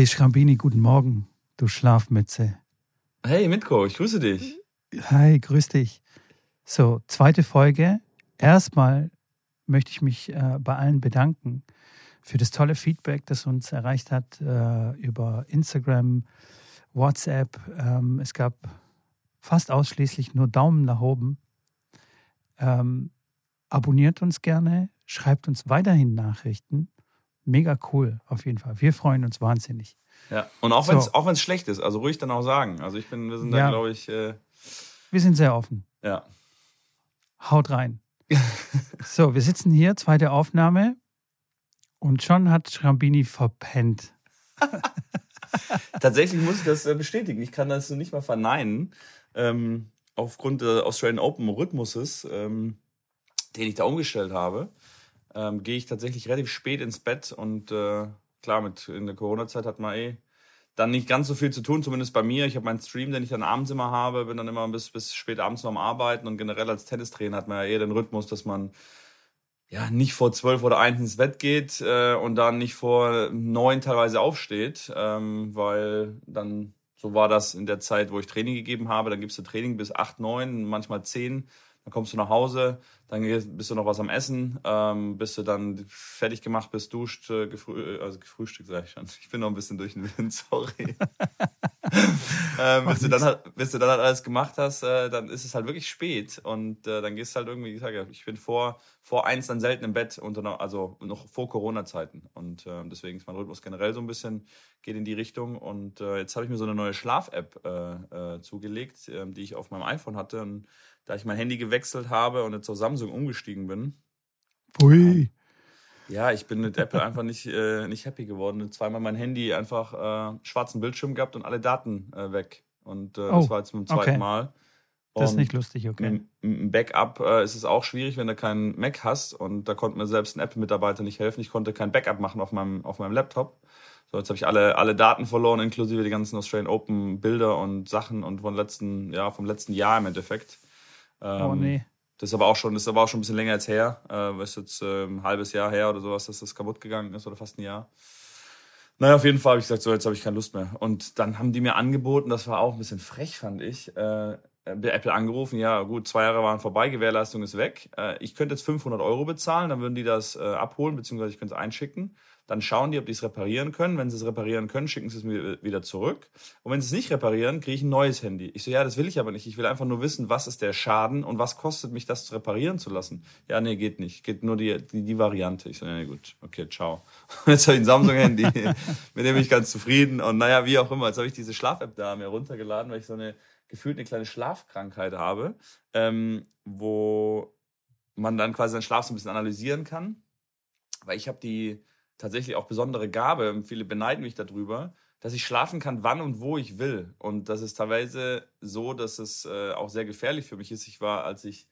Hey Schrambini, guten Morgen, du Schlafmütze. Hey Mitko, ich grüße dich. Hi, grüß dich. So, zweite Folge. Erstmal möchte ich mich äh, bei allen bedanken für das tolle Feedback, das uns erreicht hat äh, über Instagram, WhatsApp. Ähm, es gab fast ausschließlich nur Daumen nach oben. Ähm, abonniert uns gerne, schreibt uns weiterhin Nachrichten. Mega cool, auf jeden Fall. Wir freuen uns wahnsinnig. Ja, und auch wenn es schlecht ist, also ruhig dann auch sagen. Also ich bin, wir sind ja. da, glaube ich. Äh, wir sind sehr offen. Ja. Haut rein. so, wir sitzen hier, zweite Aufnahme. Und schon hat Schrambini verpennt. Tatsächlich muss ich das äh, bestätigen. Ich kann das nicht mal verneinen. Ähm, aufgrund des Australian Open Rhythmuses, ähm, den ich da umgestellt habe, ähm, gehe ich tatsächlich relativ spät ins Bett und äh, klar, mit in der Corona-Zeit hat man eh dann nicht ganz so viel zu tun, zumindest bei mir. Ich habe meinen Stream, den ich dann abends immer habe, bin dann immer bis, bis spät abends noch am Arbeiten und generell als Tennistrainer hat man ja eher den Rhythmus, dass man ja nicht vor zwölf oder eins ins Bett geht äh, und dann nicht vor neun teilweise aufsteht, ähm, weil dann so war das in der Zeit, wo ich Training gegeben habe. Dann gibst du Training bis acht, neun, manchmal zehn. Dann kommst du nach Hause, dann bist du noch was am Essen, ähm, bist du dann fertig gemacht, bist duscht, äh, gefrü äh, also gefrühstückt, sag ich schon. Ich bin noch ein bisschen durch den Wind, sorry. ähm, bis, du dann halt, bis du dann halt alles gemacht hast, äh, dann ist es halt wirklich spät und äh, dann gehst du halt irgendwie, ich sage ich bin vor, vor eins dann selten im Bett, unter, also noch vor Corona-Zeiten und äh, deswegen ist mein Rhythmus generell so ein bisschen, geht in die Richtung und äh, jetzt habe ich mir so eine neue Schlaf-App äh, äh, zugelegt, äh, die ich auf meinem iPhone hatte und da ich mein Handy gewechselt habe und jetzt auf Samsung umgestiegen bin. Ui. Ja, ich bin mit Apple einfach nicht, äh, nicht happy geworden. Zweimal mein Handy einfach äh, schwarzen Bildschirm gehabt und alle Daten äh, weg. Und äh, oh, das war jetzt dem zweiten okay. Mal. Und das ist nicht lustig, okay. Einem Backup äh, ist es auch schwierig, wenn du keinen Mac hast. Und da konnte mir selbst ein Apple-Mitarbeiter nicht helfen. Ich konnte kein Backup machen auf meinem, auf meinem Laptop. So, jetzt habe ich alle, alle Daten verloren, inklusive die ganzen Australian Open Bilder und Sachen und von letzten, ja, vom letzten Jahr im Endeffekt. Ähm, oh nee. Das ist aber auch schon, das ist aber auch schon ein bisschen länger als her. Äh, ist jetzt äh, ein halbes Jahr her oder sowas, dass das kaputt gegangen ist oder fast ein Jahr. Naja, auf jeden Fall habe ich gesagt, so, jetzt habe ich keine Lust mehr. Und dann haben die mir angeboten, das war auch ein bisschen frech, fand ich, äh, Apple angerufen, ja gut, zwei Jahre waren vorbei, Gewährleistung ist weg. Äh, ich könnte jetzt 500 Euro bezahlen, dann würden die das äh, abholen, beziehungsweise ich könnte es einschicken. Dann schauen die, ob die es reparieren können. Wenn sie es reparieren können, schicken sie es mir wieder zurück. Und wenn sie es nicht reparieren, kriege ich ein neues Handy. Ich so, ja, das will ich aber nicht. Ich will einfach nur wissen, was ist der Schaden und was kostet mich das reparieren zu lassen. Ja, nee, geht nicht. Geht nur die, die, die Variante. Ich so, ja, gut, okay, ciao. Jetzt habe ich ein Samsung-Handy, mit dem bin ich ganz zufrieden. Und naja, wie auch immer, jetzt habe ich diese Schlaf-App da mir runtergeladen, weil ich so eine gefühlt eine kleine Schlafkrankheit habe, ähm, wo man dann quasi seinen Schlaf so ein bisschen analysieren kann. Weil ich habe die tatsächlich auch besondere Gabe, viele beneiden mich darüber, dass ich schlafen kann, wann und wo ich will. Und das ist teilweise so, dass es äh, auch sehr gefährlich für mich ist. Ich war, als ich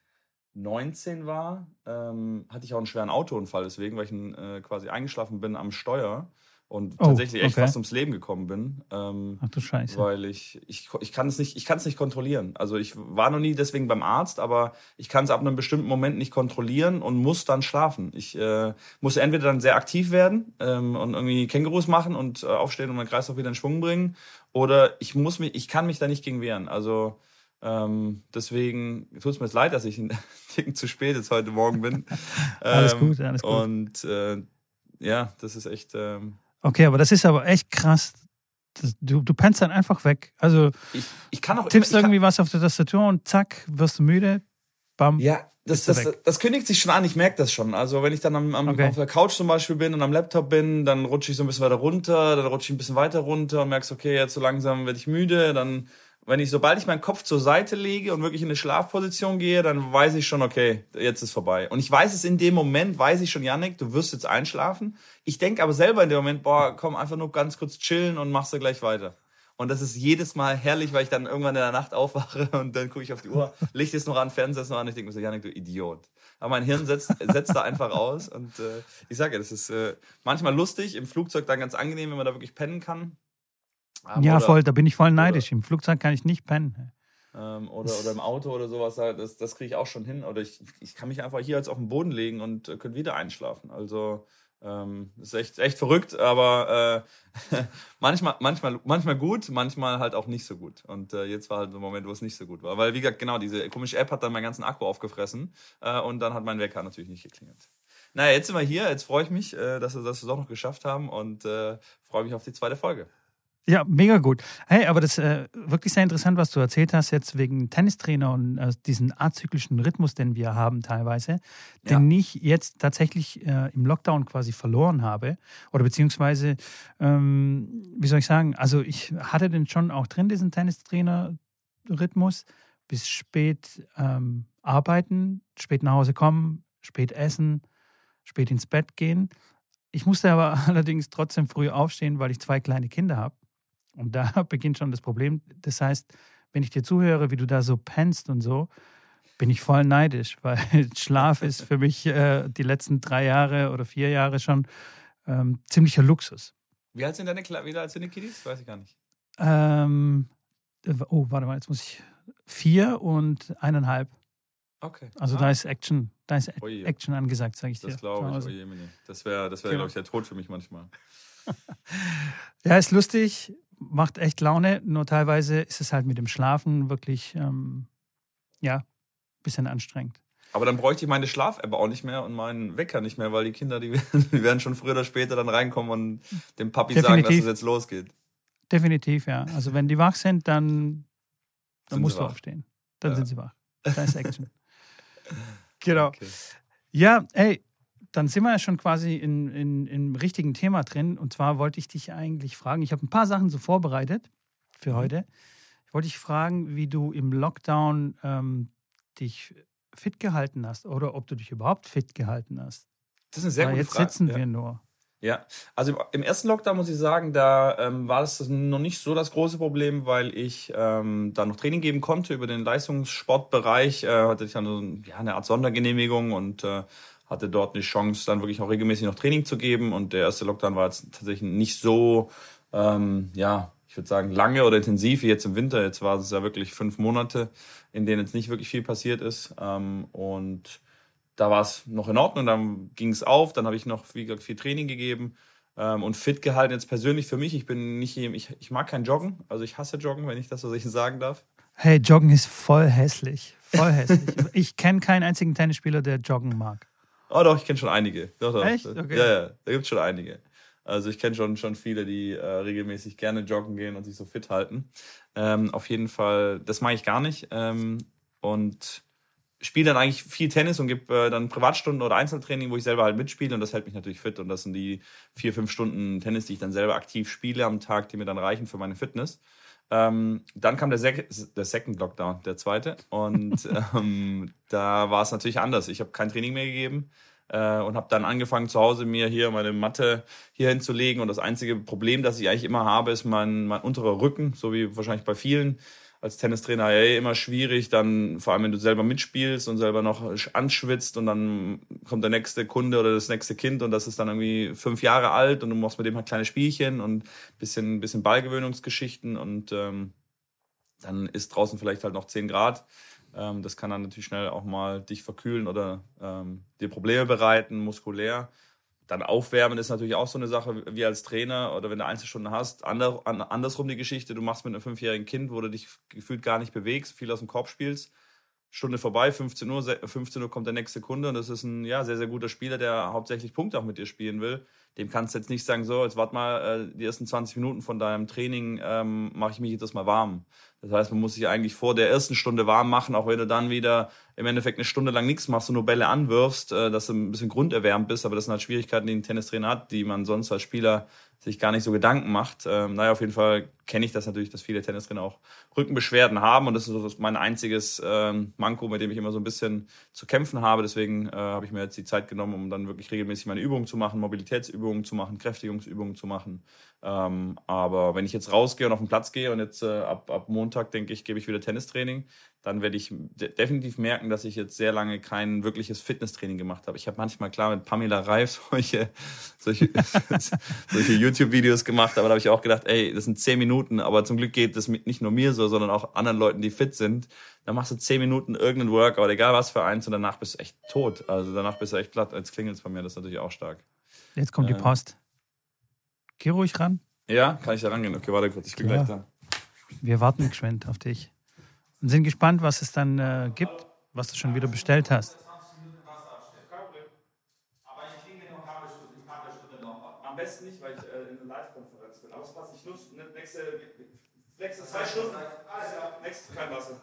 19 war, ähm, hatte ich auch einen schweren Autounfall, deswegen, weil ich äh, quasi eingeschlafen bin am Steuer und oh, tatsächlich echt okay. fast ums Leben gekommen bin. Ähm, Ach du Scheiße. Weil ich, ich, ich kann es nicht, ich kann es nicht kontrollieren. Also ich war noch nie deswegen beim Arzt, aber ich kann es ab einem bestimmten Moment nicht kontrollieren und muss dann schlafen. Ich äh, muss entweder dann sehr aktiv werden ähm, und irgendwie Kängurus machen und äh, aufstehen und meinen Kreislauf wieder in Schwung bringen, oder ich muss mich, ich kann mich da nicht gegen wehren. Also ähm, deswegen tut es mir jetzt leid, dass ich ein Ticken zu spät jetzt heute Morgen bin. alles ähm, gut, alles gut. Und äh, ja, das ist echt. Ähm, Okay, aber das ist aber echt krass. Das, du, du pennst dann einfach weg. Also ich, ich kann auch tippst irgendwie was auf der Tastatur und zack, wirst du müde. Bam. Ja, das, das, das, das, kündigt sich schon an, ich merke das schon. Also wenn ich dann am, am okay. auf der Couch zum Beispiel bin und am Laptop bin, dann rutsche ich so ein bisschen weiter runter, dann rutsche ich ein bisschen weiter runter und merkst, okay, jetzt so langsam werde ich müde, dann wenn ich, sobald ich meinen Kopf zur Seite lege und wirklich in eine Schlafposition gehe, dann weiß ich schon, okay, jetzt ist vorbei. Und ich weiß es in dem Moment, weiß ich schon, Yannick, du wirst jetzt einschlafen. Ich denke aber selber in dem Moment, boah, komm, einfach nur ganz kurz chillen und machst du gleich weiter. Und das ist jedes Mal herrlich, weil ich dann irgendwann in der Nacht aufwache und dann gucke ich auf die Uhr, Licht ist noch an, Fernseher ist noch an. Ich denke mir so, Janik, du Idiot. Aber mein Hirn setzt, setzt da einfach aus. Und äh, ich sage das ist äh, manchmal lustig, im Flugzeug dann ganz angenehm, wenn man da wirklich pennen kann. Ähm, ja, oder, voll, da bin ich voll neidisch. Oder, Im Flugzeug kann ich nicht pennen. Ähm, oder, oder im Auto oder sowas, das, das kriege ich auch schon hin. Oder ich, ich kann mich einfach hier jetzt auf den Boden legen und äh, könnte wieder einschlafen. Also Ähm, ist echt, echt verrückt, aber äh, manchmal, manchmal, manchmal gut, manchmal halt auch nicht so gut. Und äh, jetzt war halt der Moment, wo es nicht so gut war. Weil, wie gesagt, genau, diese komische App hat dann meinen ganzen Akku aufgefressen äh, und dann hat mein Wecker natürlich nicht geklingelt. Naja, jetzt sind wir hier, jetzt freue ich mich, äh, dass wir das auch noch geschafft haben und äh, freue mich auf die zweite Folge. Ja, mega gut. Hey, aber das ist äh, wirklich sehr interessant, was du erzählt hast, jetzt wegen Tennistrainer und äh, diesen azyklischen Rhythmus, den wir haben teilweise, ja. den ich jetzt tatsächlich äh, im Lockdown quasi verloren habe. Oder beziehungsweise, ähm, wie soll ich sagen, also ich hatte den schon auch drin, diesen Tennistrainer-Rhythmus, bis spät ähm, arbeiten, spät nach Hause kommen, spät essen, spät ins Bett gehen. Ich musste aber allerdings trotzdem früh aufstehen, weil ich zwei kleine Kinder habe. Und da beginnt schon das Problem. Das heißt, wenn ich dir zuhöre, wie du da so pennst und so, bin ich voll neidisch, weil Schlaf ist für mich äh, die letzten drei Jahre oder vier Jahre schon ähm, ziemlicher Luxus. Wie alt sind deine, wie alt sind die Kiddies? Weiß ich gar nicht. Ähm, oh, warte mal, jetzt muss ich. Vier und eineinhalb. Okay. Also ah. da ist Action, da ist Oje. Action angesagt, sage ich das dir. Das glaube ich. Oje, das wäre, das wär, genau. glaube ich, der Tod für mich manchmal. ja, ist lustig macht echt Laune, nur teilweise ist es halt mit dem Schlafen wirklich, ähm, ja, ein bisschen anstrengend. Aber dann bräuchte ich meine Schlaf-App auch nicht mehr und meinen Wecker nicht mehr, weil die Kinder, die, die werden schon früher oder später dann reinkommen und dem Papi Definitiv. sagen, dass es jetzt losgeht. Definitiv, ja. Also wenn die wach sind, dann, dann musst du wach. aufstehen. Dann ja. sind sie wach. Da ist Action. genau. Okay. Ja, ey, dann sind wir ja schon quasi in, in, im richtigen Thema drin. Und zwar wollte ich dich eigentlich fragen, ich habe ein paar Sachen so vorbereitet für mhm. heute. Ich wollte dich fragen, wie du im Lockdown ähm, dich fit gehalten hast oder ob du dich überhaupt fit gehalten hast. Das ist eine sehr Weil gute jetzt Frage. Jetzt sitzen ja. wir nur. Ja, also im ersten Lockdown muss ich sagen, da ähm, war das noch nicht so das große Problem, weil ich ähm, da noch Training geben konnte über den Leistungssportbereich. Äh, hatte ich dann so, ja, eine Art Sondergenehmigung und äh, hatte dort eine Chance, dann wirklich auch regelmäßig noch Training zu geben. Und der erste Lockdown war jetzt tatsächlich nicht so, ähm, ja, ich würde sagen, lange oder intensiv wie jetzt im Winter. Jetzt war es ja wirklich fünf Monate, in denen jetzt nicht wirklich viel passiert ist. Ähm, und da war es noch in Ordnung, dann ging es auf, dann habe ich noch wie gesagt, viel Training gegeben ähm, und fit gehalten. Jetzt persönlich für mich, ich bin nicht, ich, ich mag kein Joggen, also ich hasse Joggen, wenn ich das so sagen darf. Hey, Joggen ist voll hässlich. Voll hässlich. ich kenne keinen einzigen Tennisspieler, der Joggen mag. Oh doch, ich kenne schon einige. Doch, doch. Echt? Okay. Ja, ja, da gibt es schon einige. Also ich kenne schon, schon viele, die äh, regelmäßig gerne joggen gehen und sich so fit halten. Ähm, auf jeden Fall, das mache ich gar nicht. Ähm, und spiele dann eigentlich viel Tennis und gebe äh, dann Privatstunden oder Einzeltraining, wo ich selber halt mitspiele und das hält mich natürlich fit. Und das sind die vier, fünf Stunden Tennis, die ich dann selber aktiv spiele am Tag, die mir dann reichen für meine Fitness. Ähm, dann kam der, Sek der Second Lockdown, der zweite. Und ähm, da war es natürlich anders. Ich habe kein Training mehr gegeben äh, und habe dann angefangen, zu Hause mir hier meine Matte hier hinzulegen. Und das einzige Problem, das ich eigentlich immer habe, ist mein, mein unterer Rücken, so wie wahrscheinlich bei vielen als Tennistrainer ja immer schwierig, dann vor allem wenn du selber mitspielst und selber noch anschwitzt und dann kommt der nächste Kunde oder das nächste Kind und das ist dann irgendwie fünf Jahre alt und du machst mit dem halt kleine Spielchen und bisschen bisschen Ballgewöhnungsgeschichten und ähm, dann ist draußen vielleicht halt noch zehn Grad. Ähm, das kann dann natürlich schnell auch mal dich verkühlen oder ähm, dir Probleme bereiten, muskulär. Dann aufwärmen ist natürlich auch so eine Sache, wie als Trainer oder wenn du Einzelstunden hast. Ander, andersrum die Geschichte, du machst mit einem fünfjährigen Kind, wo du dich gefühlt gar nicht bewegst, viel aus dem Korb spielst. Stunde vorbei, 15 Uhr, 15 Uhr kommt der nächste Kunde und das ist ein ja, sehr, sehr guter Spieler, der hauptsächlich Punkte auch mit dir spielen will. Dem kannst du jetzt nicht sagen, so, jetzt warte mal, äh, die ersten 20 Minuten von deinem Training ähm, mache ich mich jetzt erstmal warm. Das heißt, man muss sich eigentlich vor der ersten Stunde warm machen, auch wenn du dann wieder im Endeffekt eine Stunde lang nichts machst und nur Bälle anwirfst, äh, dass du ein bisschen grunderwärmt bist. Aber das sind halt Schwierigkeiten, die ein Tennistrainer hat, die man sonst als Spieler sich gar nicht so Gedanken macht. Ähm, naja, auf jeden Fall kenne ich das natürlich, dass viele Tennistrainer auch Rückenbeschwerden haben und das ist so mein einziges ähm, Manko, mit dem ich immer so ein bisschen zu kämpfen habe. Deswegen äh, habe ich mir jetzt die Zeit genommen, um dann wirklich regelmäßig meine Übungen zu machen, Mobilitätsübungen zu machen, Kräftigungsübungen zu machen. Ähm, aber wenn ich jetzt rausgehe und auf den Platz gehe und jetzt äh, ab, ab Montag, denke ich, gebe ich wieder Tennistraining, dann werde ich de definitiv merken, dass ich jetzt sehr lange kein wirkliches Fitnesstraining gemacht habe. Ich habe manchmal klar mit Pamela Reif solche, solche, solche YouTube-Videos gemacht, aber da habe ich auch gedacht, ey, das sind zehn Minuten, aber zum Glück geht das mit nicht nur mir so, sondern auch anderen Leuten, die fit sind. Dann machst du zehn Minuten irgendeinen Workout, egal was für eins, und danach bist du echt tot. Also danach bist du echt platt. Jetzt klingelt es bei mir, das ist natürlich auch stark. Jetzt kommt die Ähm. Post. Geh ruhig ran. Ja, kann ich da rangehen? Okay, warte kurz, ich bin Klar. gleich da. Wir warten geschwind auf dich. Und sind gespannt, was es dann äh, gibt, was du schon wieder bestellt hast. Aber ich kriege noch eine halbe Stunde, eine halbe Stunde noch. Am besten nicht, weil ich äh, in einer Live-Konferenz bin. Aber es passt, ich nutze ne, nächste, nächste zwei Stunden. Alles klar, nächstes kein Wasser.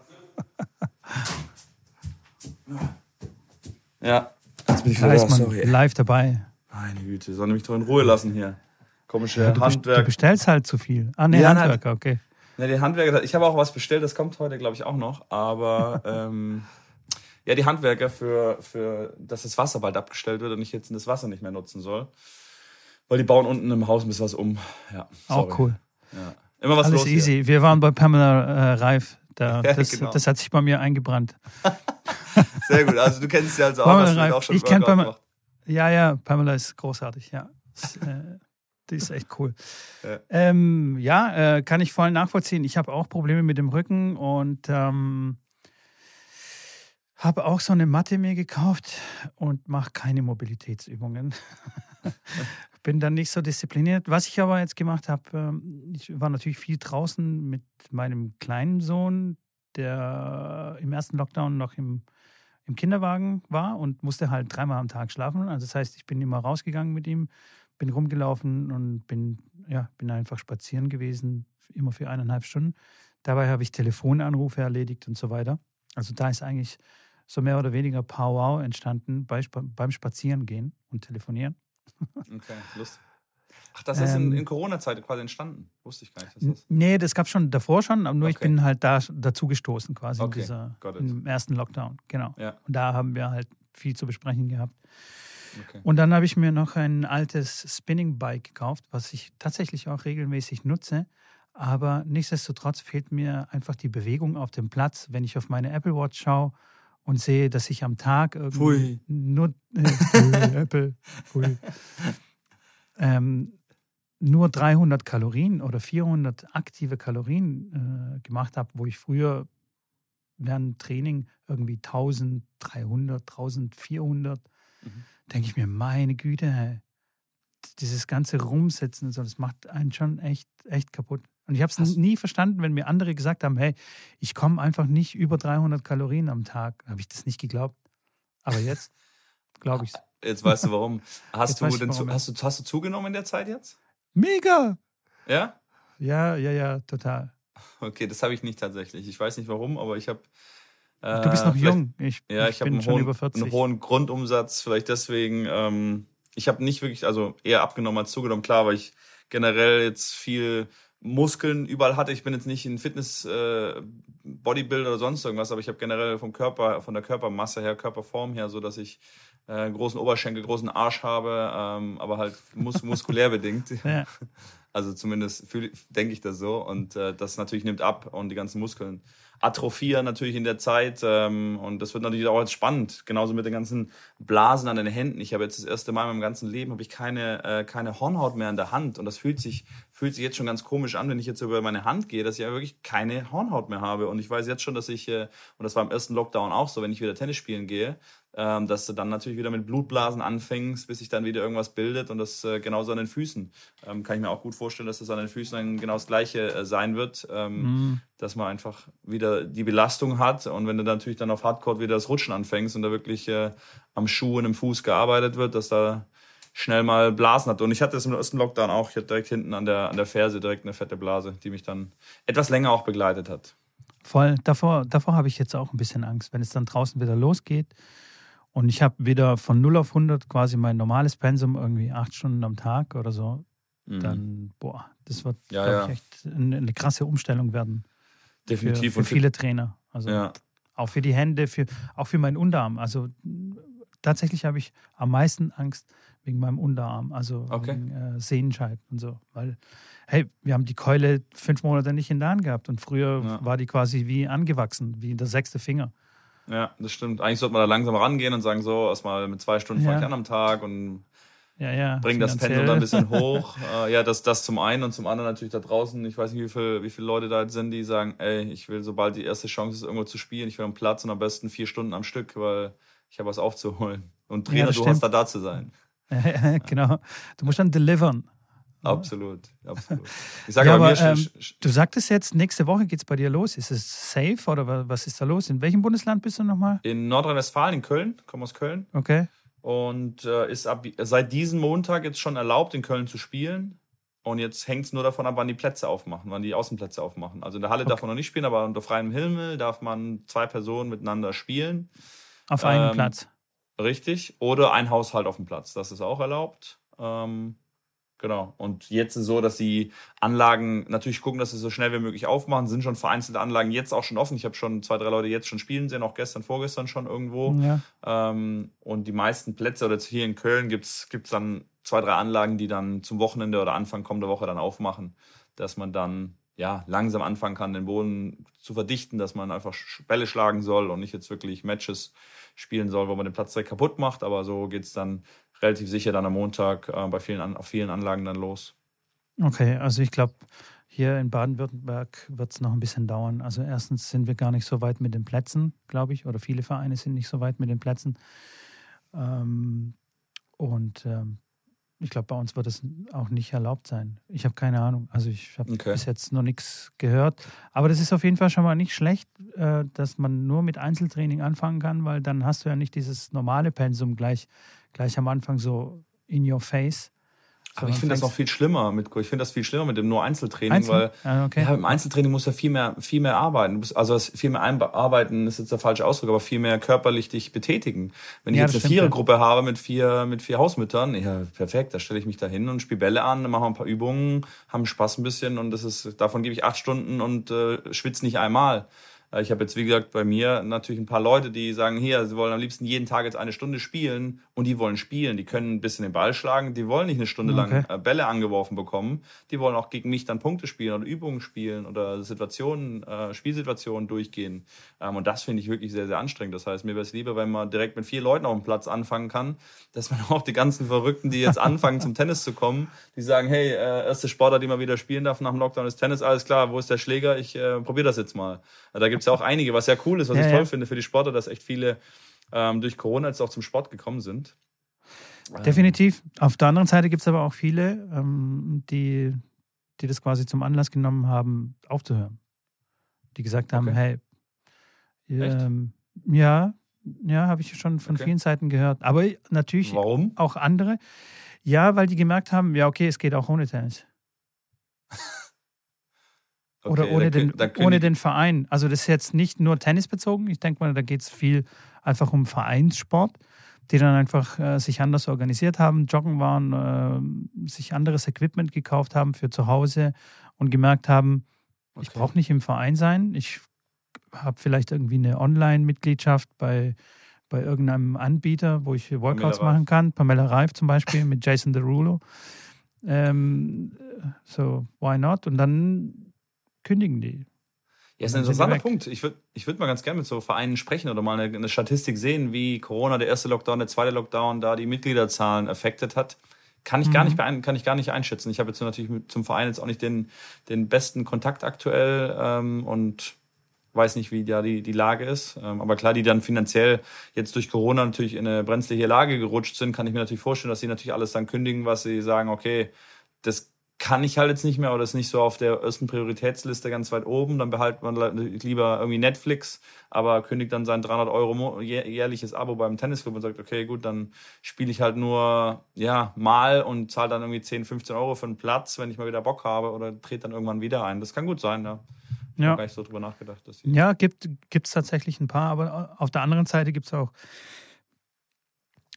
Ja, jetzt bin ich Da wieder ist da, man sorry. live dabei. Meine Güte, soll mich doch in Ruhe lassen hier. Komische Ja, du, best- du Handwerk. bestellst halt zu viel. Ah, nee, Ja. Handwerker, okay. Ja, die Handwerker, ich habe auch was bestellt, das kommt heute, glaube ich, auch noch. Aber ähm, ja, die Handwerker für, für, dass das Wasser bald abgestellt wird und ich jetzt das Wasser nicht mehr nutzen soll. Weil die bauen unten im Haus ein bisschen was um. Ja, sorry. Auch cool. Ja. Immer was Alles los easy. Wir waren bei Pamela äh, Reif. Da, das, genau. das hat sich bei mir eingebrannt. Hier. Sehr gut. Also du kennst sie also auch, Pamela Reif. auch schon Ich kenn Workout Pamela-. Ja, ja, Pamela ist großartig, ja. Das, äh, die ist echt cool. Ja. Ähm, ja, äh, kann ich voll nachvollziehen. Ich habe auch Probleme mit dem Rücken und ähm, habe auch so eine Matte mir gekauft und mache keine Mobilitätsübungen. Bin dann nicht so diszipliniert. Was ich aber jetzt gemacht habe, ähm, ich war natürlich viel draußen mit meinem kleinen Sohn, der im ersten Lockdown noch im, im Kinderwagen war und musste halt dreimal am Tag schlafen. Also das heißt, ich bin immer rausgegangen mit ihm, bin rumgelaufen und bin, ja, bin einfach spazieren gewesen, immer für eineinhalb Stunden. Dabei habe ich Telefonanrufe erledigt und so weiter. Also da ist eigentlich so mehr oder weniger Powwow entstanden bei, beim Spazierengehen und Telefonieren. Okay, Lust. Ach, das ist in, Ähm, in Corona-Zeit quasi entstanden. Wusste ich gar nicht, das. Nee, das gab schon davor schon, aber nur ich Okay. bin halt da dazu gestoßen quasi Okay, in dieser, im ersten Lockdown. Genau. Ja, Und da haben wir halt viel zu besprechen gehabt. Okay. Und dann habe ich mir noch ein altes Spinning Bike gekauft, was ich tatsächlich auch regelmäßig nutze. Aber nichtsdestotrotz fehlt mir einfach die Bewegung auf dem Platz, wenn ich auf meine Apple Watch schaue und sehe, dass ich am Tag irgendwie nur äh, Apple, ähm, nur 300 Kalorien oder 400 aktive Kalorien äh, gemacht habe, wo ich früher während Training irgendwie 1300, 1400 Mhm. Denke ich mir, meine Güte, dieses ganze Rumsitzen und so, das macht einen schon echt, echt kaputt. Und ich habe es nie verstanden, wenn mir andere gesagt haben, hey, ich komme einfach nicht über 300 Kalorien am Tag. Habe ich das nicht geglaubt. Aber jetzt glaube ich es. Jetzt weißt du warum. Hast, Jetzt du, denn warum, hast, du, hast du zugenommen in der Zeit jetzt? Mega! Ja? Ja, ja, ja, total. Okay, das habe ich nicht tatsächlich. Ich weiß nicht warum, aber ich habe. Du bist noch jung. Ich, Ja, ich, ich, habe bin einen, schon hohen- über 40. einen hohen Grundumsatz, vielleicht deswegen. Ähm, ich habe nicht wirklich, also eher abgenommen als zugenommen, klar, weil ich generell jetzt viel Muskeln überall hatte. Ich bin jetzt nicht ein Fitness äh, Bodybuilder oder sonst irgendwas, aber ich habe generell vom Körper, von der Körpermasse her, Körperform her, so dass ich äh, einen großen Oberschenkel, großen Arsch habe, ähm, aber halt mus muskulär bedingt. Ja. Also zumindest denke ich das so. Und äh, das natürlich nimmt ab und die ganzen Muskeln atrophieren natürlich in der Zeit. Ähm, und das wird natürlich auch jetzt spannend. Genauso mit den ganzen Blasen an den Händen. Ich habe jetzt das erste Mal in meinem ganzen Leben habe ich keine, äh, keine Hornhaut mehr an der Hand. Und das fühlt sich, fühlt sich jetzt schon ganz komisch an, wenn ich jetzt über meine Hand gehe, dass ich ja wirklich keine Hornhaut mehr habe. Und ich weiß jetzt schon, dass ich, äh, und das war im ersten Lockdown auch so, wenn ich wieder Tennis spielen gehe, ähm, dass du dann natürlich wieder mit Blutblasen anfängst, bis sich dann wieder irgendwas bildet und das äh, genauso an den Füßen. Ähm, kann ich mir auch gut vorstellen, dass das an den Füßen dann genau das Gleiche äh, sein wird, ähm, Mhm. dass man einfach wieder die Belastung hat und wenn du dann natürlich dann auf Hardcore wieder das Rutschen anfängst und da wirklich äh, am Schuh und im Fuß gearbeitet wird, dass da schnell mal Blasen hat. Und ich hatte das im ersten Lockdown auch. Ich hatte direkt hinten an der, an der Ferse direkt eine fette Blase, die mich dann etwas länger auch begleitet hat. Voll. Davor, davor habe ich jetzt auch ein bisschen Angst, wenn es dann draußen wieder losgeht. Und ich habe wieder von 0 auf 100 quasi mein normales Pensum, irgendwie acht Stunden am Tag oder so. Mhm. Dann, boah, das wird, Ja, glaube ja. ich, echt eine, eine krasse Umstellung werden. Definitiv. Für, für viele Trainer. Also Ja. auch für die Hände, für, auch für meinen Unterarm. Also tatsächlich habe ich am meisten Angst wegen meinem Unterarm, also Okay. wegen äh, Sehenscheid und so. Weil, hey, wir haben die Keule fünf Monate nicht in der Hand gehabt und früher Ja. war die quasi wie angewachsen, wie der sechste Finger. Ja, das stimmt. Eigentlich sollte man da langsam rangehen und sagen, so, erstmal mit zwei Stunden Ja. fange ich an am Tag und Ja, ja. bring das. Pendel da ein bisschen hoch. äh, ja, das, das zum einen und zum anderen natürlich da draußen. Ich weiß nicht, wie, viel, wie viele Leute da sind, die sagen, ey, ich will, sobald die erste Chance ist, irgendwo zu spielen, ich will am Platz und am besten vier Stunden am Stück, weil ich habe was aufzuholen. Und Ja, Trainer, das du hast da da zu sein. genau. Du musst dann delivern. Absolut, absolut. Ich sage Ja, aber, mir, ähm, Du sagtest jetzt, nächste Woche geht es bei dir los. Ist es safe oder wa- was ist da los? In welchem Bundesland bist du nochmal? in Nordrhein-Westfalen, in Köln, komme aus Köln, Okay. und äh, ist ab, seit diesem Montag jetzt schon erlaubt, in Köln zu spielen. Und jetzt hängt es nur davon ab, wann die Plätze aufmachen, wann die Außenplätze aufmachen. Also in der Halle darf man noch nicht spielen, aber unter freiem Himmel darf man zwei Personen miteinander spielen. Auf einem Ähm, Platz. Richtig. Oder ein Haushalt auf dem Platz. Das ist auch erlaubt. Ähm, genau. Und jetzt ist so, dass die Anlagen natürlich gucken, dass sie so schnell wie möglich aufmachen. Sind schon vereinzelte Anlagen jetzt auch schon offen. Ich habe schon zwei, drei Leute jetzt schon spielen sehen, auch gestern, vorgestern schon irgendwo. Ja. Ähm, und die meisten Plätze, oder jetzt hier in Köln, gibt's gibt's dann zwei, drei Anlagen, die dann zum Wochenende oder Anfang kommender Woche dann aufmachen, dass man dann ja langsam anfangen kann, den Boden zu verdichten, dass man einfach Bälle schlagen soll und nicht jetzt wirklich Matches spielen soll, wo man den Platz direkt kaputt macht. Aber so geht's dann relativ sicher dann am Montag äh, bei vielen, An auf vielen Anlagen dann los. Okay, also ich glaube, hier in Baden-Württemberg wird es noch ein bisschen dauern. Also erstens sind wir gar nicht so weit mit den Plätzen, glaube ich, oder viele Vereine sind nicht so weit mit den Plätzen. Ähm, und ähm, ich glaube, bei uns wird es auch nicht erlaubt sein. Ich habe keine Ahnung. Also ich habe Okay. bis jetzt noch nichts gehört. Aber das ist auf jeden Fall schon mal nicht schlecht, äh, dass man nur mit Einzeltraining anfangen kann, weil dann hast du ja nicht dieses normale Pensum gleich, gleich am Anfang so in your face. Aber ich finde das noch viel schlimmer mit, ich finde das viel schlimmer mit dem nur Einzeltraining, Einzel? weil Ah, okay. Ja, im Einzeltraining muss ja viel mehr, viel mehr arbeiten. Du musst, also viel mehr arbeiten ist jetzt der falsche Ausdruck, aber viel mehr körperlich dich betätigen. Wenn ich Ja, jetzt das eine stimmt, ja. Vierergruppe habe mit vier, mit vier Hausmüttern, ja, perfekt, da stelle ich mich da hin und spiele Bälle an, dann machen wir ein paar Übungen, haben Spaß ein bisschen und das ist, davon gebe ich acht Stunden und äh, schwitze nicht einmal. Äh, Ich habe jetzt, wie gesagt, bei mir natürlich ein paar Leute, die sagen, hier, sie wollen am liebsten jeden Tag jetzt eine Stunde spielen und die wollen spielen. Die können ein bisschen den Ball schlagen, die wollen nicht eine Stunde Okay. lang äh, Bälle angeworfen bekommen. Die wollen auch gegen mich dann Punkte spielen oder Übungen spielen oder Situationen, äh, Spielsituationen durchgehen. Ähm, und das finde ich wirklich sehr, sehr anstrengend. Das heißt, mir wäre es lieber, wenn man direkt mit vier Leuten auf dem Platz anfangen kann, dass man auch die ganzen Verrückten, die jetzt anfangen zum Tennis zu kommen, die sagen, hey, äh, erste Sportart, die man wieder spielen darf nach dem Lockdown ist Tennis, alles klar, wo ist der Schläger? Ich äh, probiere das jetzt mal. Da gibt es ja auch einige, was ja cool ist, was Ja, ich toll ja. finde für die Sportler, dass echt viele ähm, durch Corona jetzt auch zum Sport gekommen sind. Definitiv. Auf der anderen Seite gibt es aber auch viele, ähm, die, die das quasi zum Anlass genommen haben, aufzuhören. Die gesagt haben, Okay. hey, ähm, ja, ja, habe ich schon von Okay. vielen Seiten gehört. Aber natürlich Warum? auch andere. Ja, weil die gemerkt haben, ja, okay, es geht auch ohne Tennis. Oder Okay, ohne, dann den, ohne den Verein. Also das ist jetzt nicht nur tennisbezogen. Ich denke mal, da geht es viel einfach um Vereinssport, die dann einfach äh, sich anders organisiert haben, joggen waren, äh, sich anderes Equipment gekauft haben für zu Hause und gemerkt haben, ich Okay. brauche nicht im Verein sein. Ich habe vielleicht irgendwie eine Online-Mitgliedschaft bei, bei irgendeinem Anbieter, wo ich Workouts machen kann. Pamela Reif zum Beispiel mit Jason Derulo. Ähm, so, why not? Und dann kündigen die. Ja, ist ein interessanter. Punkt. Ich würde ich würd mal ganz gerne mit so Vereinen sprechen oder mal eine, eine Statistik sehen, wie Corona, der erste Lockdown, der zweite Lockdown, da die Mitgliederzahlen affected hat. Kann ich, gar Mhm. nicht beein- kann ich gar nicht einschätzen. Ich habe jetzt natürlich mit, zum Verein jetzt auch nicht den, den besten Kontakt aktuell ähm, und weiß nicht, wie da die, die Lage ist. Ähm, aber klar, die dann finanziell jetzt durch Corona natürlich in eine brenzliche Lage gerutscht sind, kann ich mir natürlich vorstellen, dass sie natürlich alles dann kündigen, was sie sagen, okay, das kann ich halt jetzt nicht mehr oder ist nicht so auf der ersten Prioritätsliste ganz weit oben. Dann behält man li- lieber irgendwie Netflix, aber kündigt dann sein 300 Euro jährliches Abo beim Tennisclub und sagt, okay, gut, dann spiele ich halt nur ja mal und zahle dann irgendwie 10, 15 Euro für einen Platz, wenn ich mal wieder Bock habe oder trete dann irgendwann wieder ein. Das kann gut sein, ja. Ich Ja. habe gar nicht so drüber nachgedacht. Ja, gibt es tatsächlich ein paar, aber auf der anderen Seite gibt es auch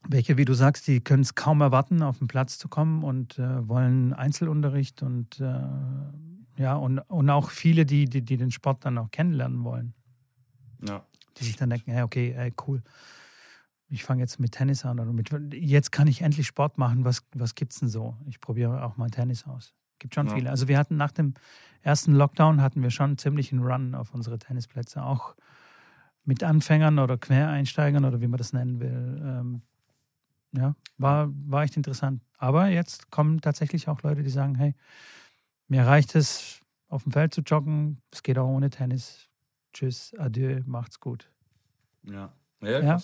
welche, wie du sagst, die können es kaum erwarten, auf den Platz zu kommen und äh, wollen Einzelunterricht und äh, ja, und, und auch viele, die, die, die den Sport dann auch kennenlernen wollen, ja. die sich dann denken, hey, okay, ey, cool. Ich fange jetzt mit Tennis an oder mit jetzt kann ich endlich Sport machen. Was, was gibt's denn so? Ich probiere auch mal Tennis aus. Gibt schon Ja. viele. Also wir hatten nach dem ersten Lockdown hatten wir schon ziemlich einen Run auf unsere Tennisplätze, auch mit Anfängern oder Quereinsteigern oder wie man das nennen will. Ähm, ja, war, war echt interessant. Aber jetzt kommen tatsächlich auch Leute, die sagen, hey, mir reicht es, auf dem Feld zu joggen. Es geht auch ohne Tennis. Tschüss, adieu, macht's gut. Ja. Ja, Ja.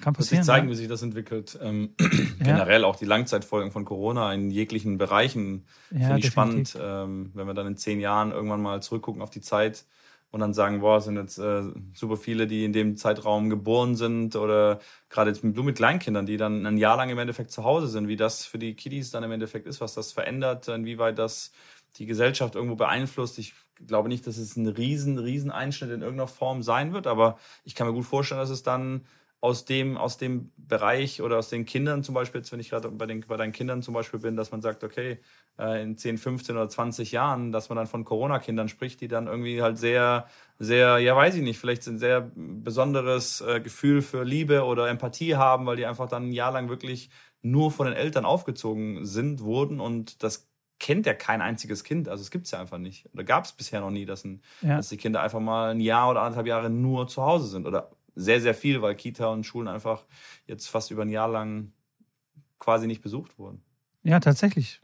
kann passieren. Wird sich zeigen, ja. wie sich das entwickelt. Ähm, ja. Generell auch die Langzeitfolgen von Corona in jeglichen Bereichen ja, finde ich definitiv. spannend. Ähm, wenn wir dann in zehn Jahren irgendwann mal zurückgucken auf die Zeit und dann sagen, boah, sind jetzt äh, super viele, die in dem Zeitraum geboren sind oder gerade jetzt mit, mit Kleinkindern, die dann ein Jahr lang im Endeffekt zu Hause sind, wie das für die Kiddies dann im Endeffekt ist, was das verändert, inwieweit das die Gesellschaft irgendwo beeinflusst. Ich glaube nicht, dass es ein riesen, riesen Einschnitt in irgendeiner Form sein wird, aber ich kann mir gut vorstellen, dass es dann aus dem, aus dem Bereich oder aus den Kindern zum Beispiel, jetzt wenn ich gerade bei, den, bei deinen Kindern zum Beispiel bin, dass man sagt, okay, äh, in 10, 15 oder 20 Jahren, dass man dann von Corona-Kindern spricht, die dann irgendwie halt sehr, sehr, ja weiß ich nicht, vielleicht ein sehr besonderes äh, Gefühl für Liebe oder Empathie haben, weil die einfach dann ein Jahr lang wirklich nur von den Eltern aufgezogen sind, wurden und das kennt ja kein einziges Kind. Also es gibt es ja einfach nicht. Oder gab es bisher noch nie, dass, ein, ja. dass die Kinder einfach mal ein Jahr oder anderthalb Jahre nur zu Hause sind. Oder sehr, sehr viel, weil Kita und Schulen einfach jetzt fast über ein Jahr lang quasi nicht besucht wurden. Ja, tatsächlich.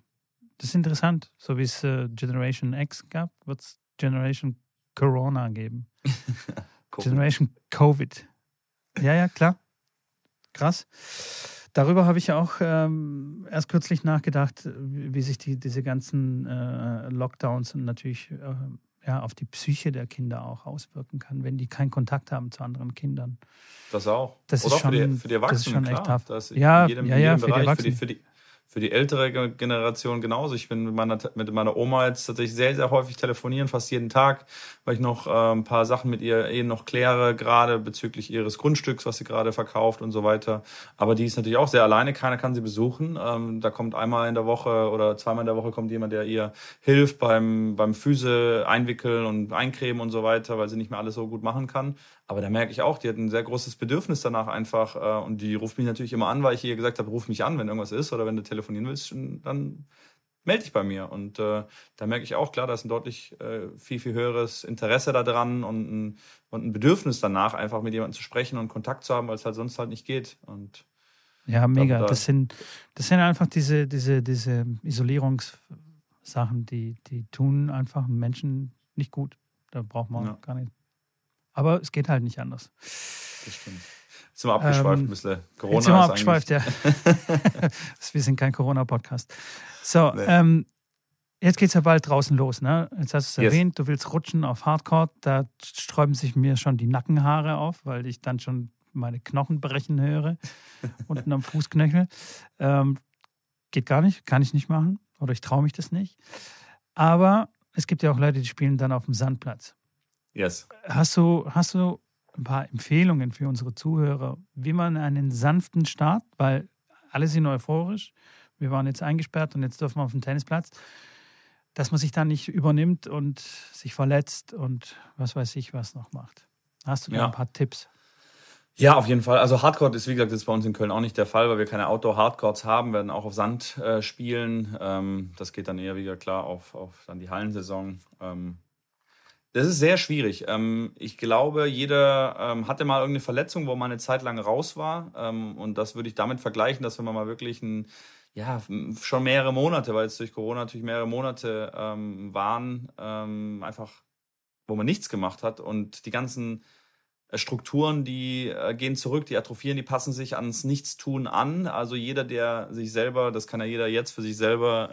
Das ist interessant. So wie es äh, Generation X gab, wird es Generation Corona geben. Generation Covid. Ja, ja, klar. Krass. Darüber habe ich ja auch ähm, erst kürzlich nachgedacht, wie sich die, diese ganzen äh, Lockdowns natürlich äh, ja, auf die Psyche der Kinder auch auswirken kann, wenn die keinen Kontakt haben zu anderen Kindern. Das auch. Das Oder ist schon, für, die, für die Erwachsenen, das ist schon klar. echt haft. ja, jedem, ja, ja, für Bereich, die Erwachsenen. Für die, für die, für die ältere Generation genauso. Ich bin mit meiner, mit meiner Oma jetzt tatsächlich sehr, sehr häufig telefonieren, fast jeden Tag, weil ich noch äh, ein paar Sachen mit ihr eben noch kläre, gerade bezüglich ihres Grundstücks, was sie gerade verkauft und so weiter. Aber die ist natürlich auch sehr alleine, keiner kann sie besuchen. Ähm, da kommt einmal in der Woche oder zweimal in der Woche kommt jemand, der ihr hilft beim, beim Füße einwickeln und eincremen und so weiter, weil sie nicht mehr alles so gut machen kann. Aber da merke ich auch, die hat ein sehr großes Bedürfnis danach einfach. Äh, und die ruft mich natürlich immer an, weil ich ihr gesagt habe, ruf mich an, wenn irgendwas ist oder wenn du telefonieren willst, dann melde dich bei mir. Und äh, da merke ich auch, klar, da ist ein deutlich äh, viel, viel höheres Interesse daran und ein, und ein Bedürfnis danach, einfach mit jemandem zu sprechen und Kontakt zu haben, weil es halt sonst halt nicht geht. Und ja, mega. Da, das, sind, das sind einfach diese, diese, diese Isolierungssachen, die, die tun einfach Menschen nicht gut. Da braucht man ja. gar nicht aber es geht halt nicht anders. Das stimmt. Jetzt sind wir abgeschweift ähm, ein bisschen. Corona jetzt sind wir abgeschweift, ja. wir sind kein Corona-Podcast. So, nee. ähm, jetzt geht es ja bald draußen los. Ne? Jetzt hast du es yes. erwähnt, du willst rutschen auf Hardcore. Da sträuben sich mir schon die Nackenhaare auf, weil ich dann schon meine Knochen brechen höre. unten am Fußknöchel. Ähm, geht gar nicht, kann ich nicht machen. Oder ich traue mich das nicht. Aber es gibt ja auch Leute, die spielen dann auf dem Sandplatz. Yes. Hast du, hast du ein paar Empfehlungen für unsere Zuhörer, wie man einen sanften Start, weil alle sind euphorisch, wir waren jetzt eingesperrt und jetzt dürfen wir auf den Tennisplatz, dass man sich dann nicht übernimmt und sich verletzt und was weiß ich was noch macht. Hast du da ja. ein paar Tipps? Ja, auf jeden Fall. Also Hardcore ist, wie gesagt, jetzt bei uns in Köln auch nicht der Fall, weil wir keine Outdoor-Hardcourts haben, werden auch auf Sand äh, spielen. Ähm, das geht dann eher wieder klar auf, auf dann die Hallensaison. Ähm, das ist sehr schwierig. Ähm, ich glaube, jeder ähm, hatte mal irgendeine Verletzung, wo man eine Zeit lang raus war. Ähm, und das würde ich damit vergleichen, dass wenn man mal wirklich ein, ja, schon mehrere Monate, weil es durch Corona natürlich mehrere Monate waren, einfach, wo man nichts gemacht hat und die ganzen äh, Strukturen, die äh, gehen zurück, die atrophieren, die passen sich ans Nichtstun an. Also jeder, der sich selber, das kann ja jeder jetzt für sich selber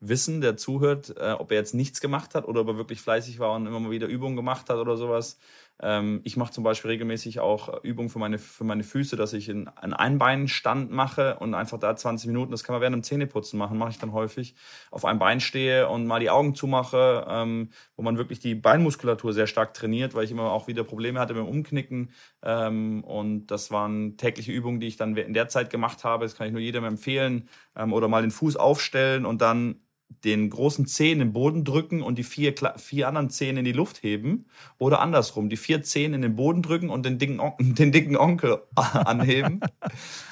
wissen, der zuhört, äh, ob er jetzt nichts gemacht hat oder ob er wirklich fleißig war und immer mal wieder Übungen gemacht hat oder sowas. Ähm, ich mache zum Beispiel regelmäßig auch Übungen für meine, für meine Füße, dass ich einen Einbeinstand mache und einfach da 20 Minuten, das kann man während dem Zähneputzen machen, mache ich dann häufig, auf einem Bein stehe und mal die Augen zumache, ähm, wo man wirklich die Beinmuskulatur sehr stark trainiert, weil ich immer auch wieder Probleme hatte dem Umknicken. Ähm, und das waren tägliche Übungen, die ich dann in der Zeit gemacht habe. Das kann ich nur jedem empfehlen. Ähm, oder mal den Fuß aufstellen und dann den großen Zehen im Boden drücken und die vier, vier anderen Zehen in die Luft heben. Oder andersrum, die vier Zehen in den Boden drücken und den dicken, On den dicken Onkel anheben.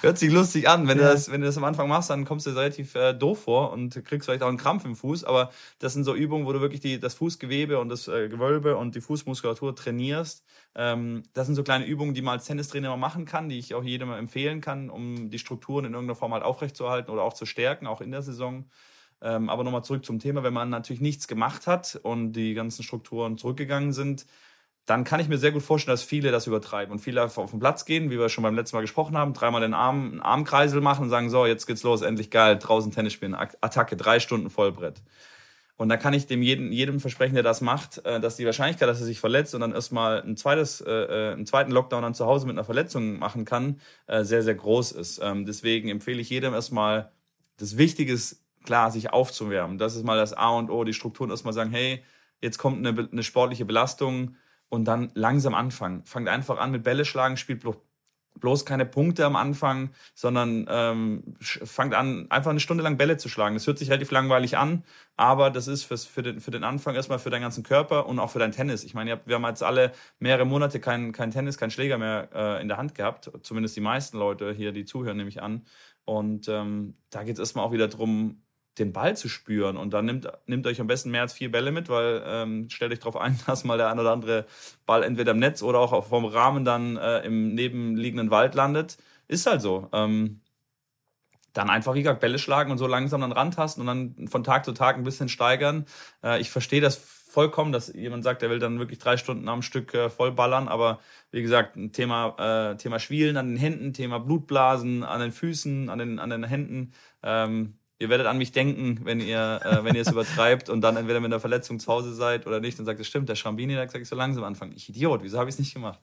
Hört sich lustig an. Wenn, ja. du das, wenn du das am Anfang machst, dann kommst du relativ äh, doof vor und kriegst vielleicht auch einen Krampf im Fuß. Aber das sind so Übungen, wo du wirklich die, das Fußgewebe und das äh, Gewölbe und die Fußmuskulatur trainierst. Ähm, das sind so kleine Übungen, die man als Tennistrainer mal machen kann, die ich auch jedem empfehlen kann, um die Strukturen in irgendeiner Form halt aufrechtzuerhalten oder auch zu stärken, auch in der Saison. Ähm, aber nochmal zurück zum Thema, wenn man natürlich nichts gemacht hat und die ganzen Strukturen zurückgegangen sind, dann kann ich mir sehr gut vorstellen, dass viele das übertreiben und viele auf den Platz gehen, wie wir schon beim letzten Mal gesprochen haben, dreimal den Arm, einen Armkreisel machen und sagen, so, jetzt geht's los, endlich geil, draußen Tennis spielen, Attacke, drei Stunden Vollbrett. Und da kann ich dem jedem, jedem versprechen, der das macht, äh, dass die Wahrscheinlichkeit, dass er sich verletzt und dann erstmal ein zweites, äh, äh, einen zweiten Lockdown dann zu Hause mit einer Verletzung machen kann, äh, sehr, sehr groß ist. Ähm, deswegen empfehle ich jedem erstmal, das Wichtige ist, klar, sich aufzuwärmen. Das ist mal das A und O, die Strukturen erstmal sagen, hey, jetzt kommt eine, eine sportliche Belastung, und dann langsam anfangen. Fangt einfach an mit Bälle schlagen, spielt bloß keine Punkte am Anfang, sondern ähm, fangt an, einfach eine Stunde lang Bälle zu schlagen. Das hört sich relativ langweilig an, aber das ist fürs, für, den, für den Anfang erstmal für deinen ganzen Körper und auch für dein Tennis. Ich meine, wir haben jetzt alle mehrere Monate kein, kein Tennis, kein Schläger mehr äh, in der Hand gehabt, zumindest die meisten Leute hier, die zuhören, nehme ich an. Und ähm, da geht es erstmal auch wieder drum, den Ball zu spüren. Und dann nimmt, nimmt euch am besten mehr als vier Bälle mit, weil ähm, stellt euch darauf ein, dass mal der ein oder andere Ball entweder im Netz oder auch vom Rahmen dann äh, im nebenliegenden Wald landet. Ist halt so. Ähm, dann einfach, wie gesagt, Bälle schlagen und so langsam dann rantasten und dann von Tag zu Tag ein bisschen steigern. Äh, ich verstehe das vollkommen, dass jemand sagt, er will dann wirklich drei Stunden am Stück äh, vollballern, aber wie gesagt, ein Thema, äh, Thema Schwielen an den Händen, Thema Blutblasen an den Füßen, an den, an den Händen. Ähm, ihr werdet an mich denken, wenn ihr, äh, wenn ihr es übertreibt und dann entweder mit einer Verletzung zu Hause seid oder nicht und sagt, das stimmt, der Schrambini, da sage ich so langsam anfangen. Ich Idiot, wieso habe ich es nicht gemacht?